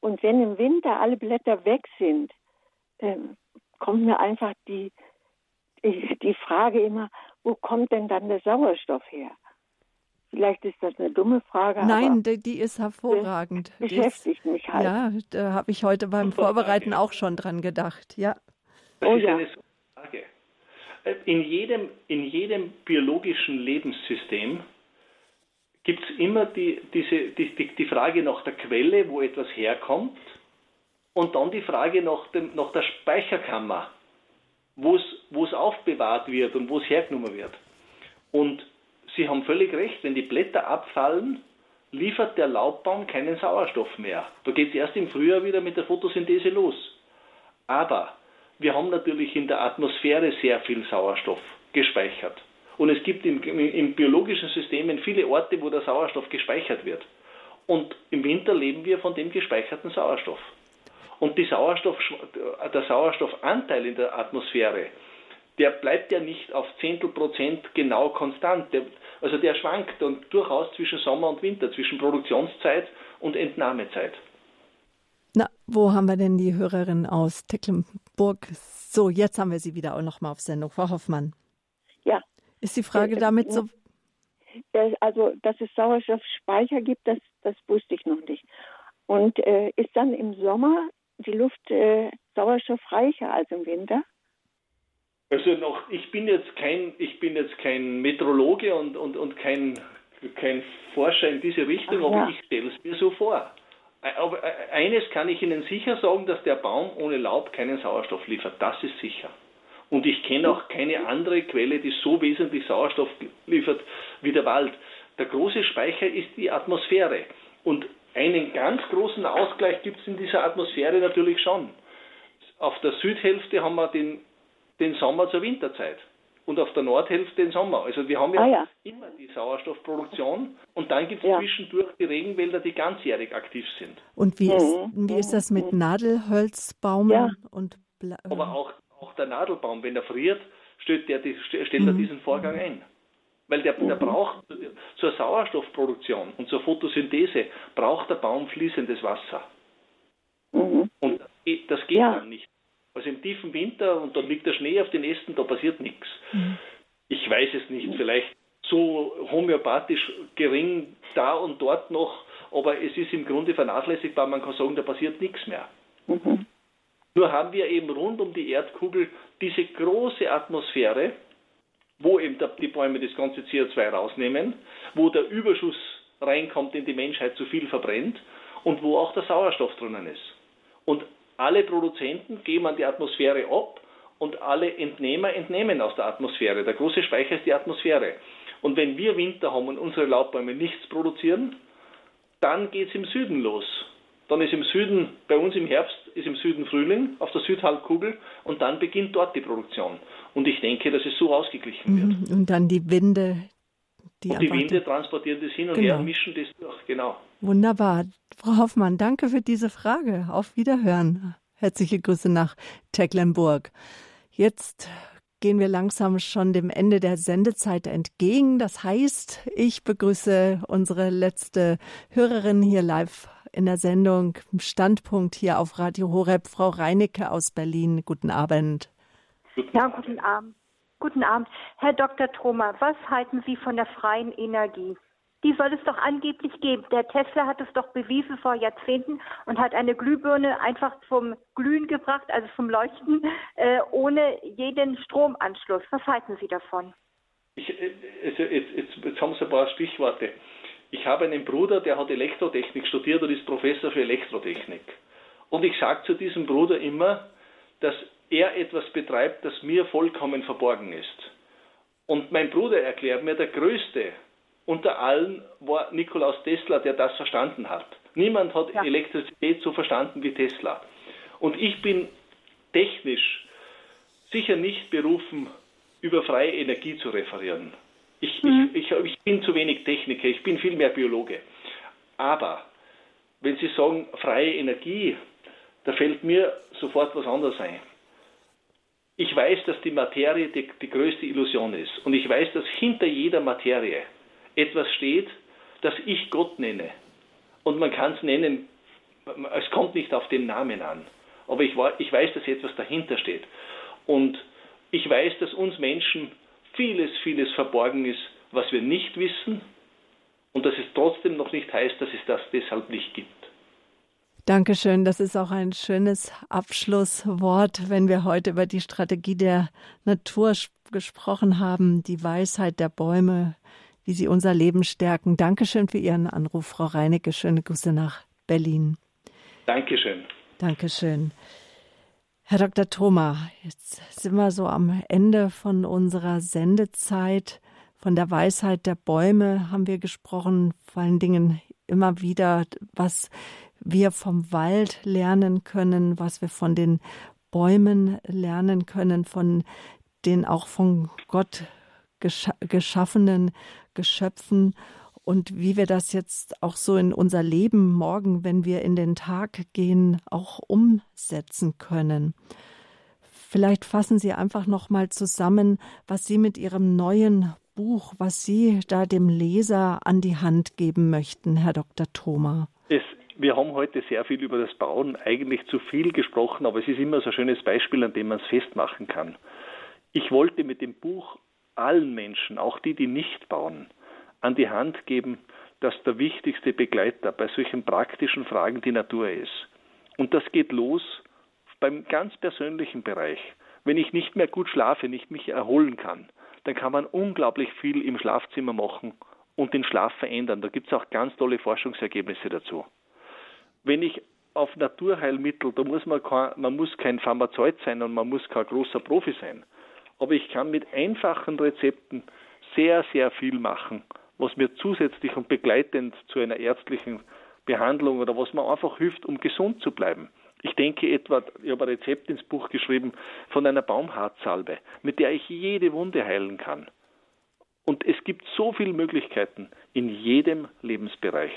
Und wenn im Winter alle Blätter weg sind, äh, kommt mir einfach die, die, die Frage immer, wo kommt denn dann der Sauerstoff her? Vielleicht ist das eine dumme Frage. Nein, die, die ist hervorragend. Beschäftigt mich halt. Ja, da habe ich heute beim Vorbereiten auch schon dran gedacht. Ja. Das oh, ist ja. eine Frage. Äh, in jedem, in jedem biologischen Lebenssystem gibt es immer die, diese, die, die, die, Frage nach der Quelle, wo etwas herkommt, und dann die Frage nach, dem, nach der Speicherkammer, wo es aufbewahrt wird und wo es hergenommen wird. Und Sie haben völlig recht, wenn die Blätter abfallen, liefert der Laubbaum keinen Sauerstoff mehr. Da geht es erst im Frühjahr wieder mit der Photosynthese los. Aber wir haben natürlich in der Atmosphäre sehr viel Sauerstoff gespeichert. Und es gibt im, im biologischen System viele Orte, wo der Sauerstoff gespeichert wird. Und im Winter leben wir von dem gespeicherten Sauerstoff. Und Sauerstoff, der Sauerstoffanteil in der Atmosphäre, der bleibt ja nicht auf Zehntel Prozent genau konstant. Der, also der schwankt dann durchaus zwischen Sommer und Winter, zwischen Produktionszeit und Entnahmezeit. Wo haben wir denn die Hörerin aus Tecklenburg? So, jetzt haben wir sie wieder auch noch mal auf Sendung. Frau Hoffmann. Ja. Ist die Frage damit so? Also, dass es Sauerstoffspeicher gibt, das, das wusste ich noch nicht. Und äh, ist dann im Sommer die Luft äh, sauerstoffreicher als im Winter? Also noch, ich bin jetzt kein, ich bin jetzt kein Meteorologe und, und, und kein, kein Forscher in diese Richtung, Ach, aber ja. ich stelle es mir so vor. Aber eines kann ich Ihnen sicher sagen, dass der Baum ohne Laub keinen Sauerstoff liefert. Das ist sicher. Und ich kenne auch keine andere Quelle, die so wesentlich Sauerstoff liefert wie der Wald. Der große Speicher ist die Atmosphäre. Und einen ganz großen Ausgleich gibt es in dieser Atmosphäre natürlich schon. Auf der Südhälfte haben wir den, den Sommer zur Winterzeit und auf der Nordhälfte den Sommer. Also wir haben ja, ah, ja. immer die Sauerstoffproduktion und dann gibt es ja. zwischendurch die Regenwälder, die ganzjährig aktiv sind. Und wie, ist, mhm. wie ist das mit mhm. Nadelholzbaumen ja. und Bla Aber auch, auch der Nadelbaum, wenn er friert, stellt, der, stellt mhm. er diesen Vorgang ein. Weil der, der mhm. braucht zur Sauerstoffproduktion und zur Photosynthese braucht der Baum fließendes Wasser. Mhm. Und das geht dann nicht. Also im tiefen Winter und dann liegt der Schnee auf den Ästen, da passiert nichts. Mhm. Ich weiß es nicht, vielleicht so homöopathisch gering da und dort noch, aber es ist im Grunde vernachlässigbar. Man kann sagen, da passiert nichts mehr. Mhm. Nur haben wir eben rund um die Erdkugel diese große Atmosphäre, wo eben die Bäume das ganze CO2 rausnehmen, wo der Überschuss reinkommt, den die Menschheit zu viel verbrennt und wo auch der Sauerstoff drinnen ist. Und alle Produzenten geben an die Atmosphäre ab und alle Entnehmer entnehmen aus der Atmosphäre. Der große Speicher ist die Atmosphäre. Und wenn wir Winter haben und unsere Laubbäume nichts produzieren, dann geht es im Süden los. Dann ist im Süden, bei uns im Herbst, ist im Süden Frühling auf der Südhalbkugel und dann beginnt dort die Produktion. Und ich denke, dass es so ausgeglichen wird. Mhm. Und dann die Winde. Die, und die Winde transportieren das hin und genau. her, mischen das durch, genau. Wunderbar. Frau Hoffmann, danke für diese Frage. Auf Wiederhören. Herzliche Grüße nach Tecklenburg. Jetzt gehen wir langsam schon dem Ende der Sendezeit entgegen. Das heißt, ich begrüße unsere letzte Hörerin hier live in der Sendung Standpunkt hier auf Radio Horeb, Frau Reinecke aus Berlin. Guten Abend. Ja, guten Abend. Guten Abend. Herr Dr. Thoma, was halten Sie von der freien Energie? Die soll es doch angeblich geben. Der Tesla hat es doch bewiesen vor Jahrzehnten und hat eine Glühbirne einfach zum Glühen gebracht, also zum Leuchten, äh, ohne jeden Stromanschluss. Was halten Sie davon? Ich, also jetzt, jetzt, jetzt haben Sie ein paar Stichworte. Ich habe einen Bruder, der hat Elektrotechnik studiert und ist Professor für Elektrotechnik. Und ich sage zu diesem Bruder immer, dass er etwas betreibt, das mir vollkommen verborgen ist. Und mein Bruder erklärt mir, der größte unter allen war Nikolaus Tesla, der das verstanden hat. Niemand hat ja. Elektrizität so verstanden wie Tesla. Und ich bin technisch sicher nicht berufen, über freie Energie zu referieren. Ich, mhm. ich, ich, ich bin zu wenig Techniker, ich bin viel mehr Biologe. Aber wenn Sie sagen freie Energie, da fällt mir sofort was anderes ein. Ich weiß, dass die Materie die, die größte Illusion ist. Und ich weiß, dass hinter jeder Materie etwas steht, das ich Gott nenne. Und man kann es nennen, es kommt nicht auf den Namen an. Aber ich, ich weiß, dass etwas dahinter steht. Und ich weiß, dass uns Menschen vieles, vieles verborgen ist, was wir nicht wissen und dass es trotzdem noch nicht heißt, dass es das deshalb nicht gibt. Dankeschön. Das ist auch ein schönes Abschlusswort, wenn wir heute über die Strategie der Natur gesprochen haben, die Weisheit der Bäume, wie sie unser Leben stärken. Dankeschön für Ihren Anruf, Frau Reinecke. Schöne Grüße nach Berlin. Dankeschön. Dankeschön. Herr Dr. Thoma, jetzt sind wir so am Ende von unserer Sendezeit. Von der Weisheit der Bäume haben wir gesprochen, vor allen Dingen immer wieder, was wir vom Wald lernen können, was wir von den Bäumen lernen können, von den auch von Gott geschaffenen Geschöpfen und wie wir das jetzt auch so in unser Leben morgen, wenn wir in den Tag gehen, auch umsetzen können. Vielleicht fassen Sie einfach noch mal zusammen, was Sie mit Ihrem neuen Buch, was Sie da dem Leser an die Hand geben möchten, Herr Dr. Thoma. Es, wir haben heute sehr viel über das Bauen, eigentlich zu viel gesprochen, aber es ist immer so ein schönes Beispiel, an dem man es festmachen kann. Ich wollte mit dem Buch allen Menschen, auch die, die nicht bauen, an die Hand geben, dass der wichtigste Begleiter bei solchen praktischen Fragen die Natur ist. Und das geht los beim ganz persönlichen Bereich. Wenn ich nicht mehr gut schlafe, nicht mich erholen kann, dann kann man unglaublich viel im Schlafzimmer machen und den Schlaf verändern. Da gibt es auch ganz tolle Forschungsergebnisse dazu. Wenn ich auf Naturheilmittel, da muss man, kein, man muss kein Pharmazeut sein und man muss kein großer Profi sein. Aber ich kann mit einfachen Rezepten sehr, sehr viel machen was mir zusätzlich und begleitend zu einer ärztlichen Behandlung oder was mir einfach hilft, um gesund zu bleiben. Ich denke etwa, ich habe ein Rezept ins Buch geschrieben von einer Baumharzsalbe, mit der ich jede Wunde heilen kann. Und es gibt so viele Möglichkeiten in jedem Lebensbereich.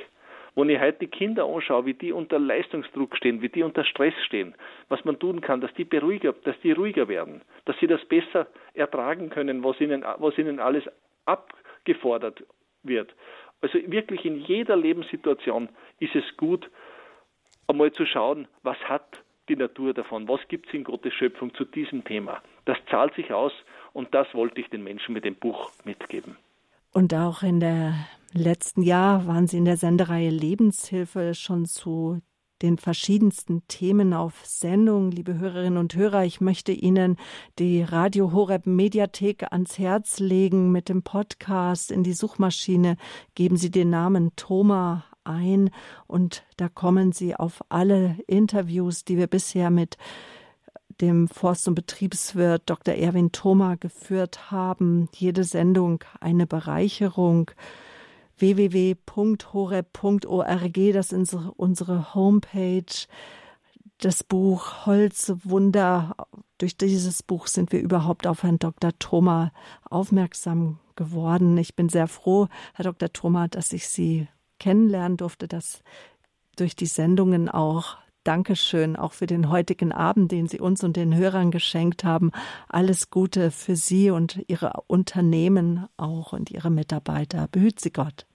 Wenn ich heute die Kinder anschaue, wie die unter Leistungsdruck stehen, wie die unter Stress stehen, was man tun kann, dass die beruhiger, dass die ruhiger werden, dass sie das besser ertragen können, was ihnen, was ihnen alles abgefordert wird. Also wirklich in jeder Lebenssituation ist es gut, einmal zu schauen, was hat die Natur davon, was gibt es in Gottes Schöpfung zu diesem Thema. Das zahlt sich aus und das wollte ich den Menschen mit dem Buch mitgeben. Und auch in der letzten Jahr waren Sie in der Sendereihe Lebenshilfe schon zu den verschiedensten Themen auf Sendung. Liebe Hörerinnen und Hörer, ich möchte Ihnen die Radio Horeb Mediathek ans Herz legen mit dem Podcast in die Suchmaschine. Geben Sie den Namen Thoma ein und da kommen Sie auf alle Interviews, die wir bisher mit dem Forst- und Betriebswirt Dr. Erwin Thoma geführt haben. Jede Sendung eine Bereicherung. www.horeb.org, das ist unsere Homepage. Das Buch Holzwunder. Durch dieses Buch sind wir überhaupt auf Herrn Dr. Thoma aufmerksam geworden. Ich bin sehr froh, Herr Dr. Thoma, dass ich Sie kennenlernen durfte, dass durch die Sendungen auch Dankeschön auch für den heutigen Abend, den Sie uns und den Hörern geschenkt haben. Alles Gute für Sie und Ihre Unternehmen auch und Ihre Mitarbeiter. Behüt Sie Gott.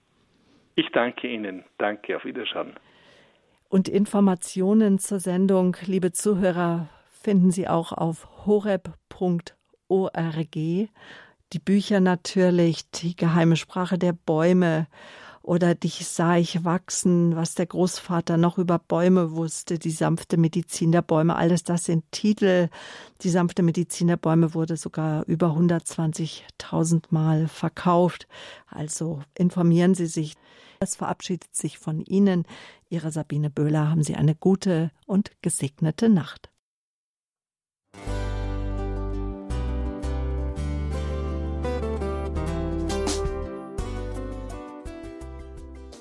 Ich danke Ihnen. Danke. Auf Wiederschauen. Und Informationen zur Sendung, liebe Zuhörer, finden Sie auch auf horeb.org. Die Bücher natürlich, die geheime Sprache der Bäume oder dich sah ich wachsen, was der Großvater noch über Bäume wusste, die sanfte Medizin der Bäume, alles das sind Titel. Die sanfte Medizin der Bäume wurde sogar über 120.000 Mal verkauft. Also informieren Sie sich. Es verabschiedet sich von Ihnen. Ihre Sabine Böhler haben Sie eine gute und gesegnete Nacht.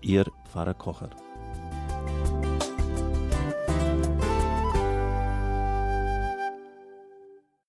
Ihr Pfarrer Kocher.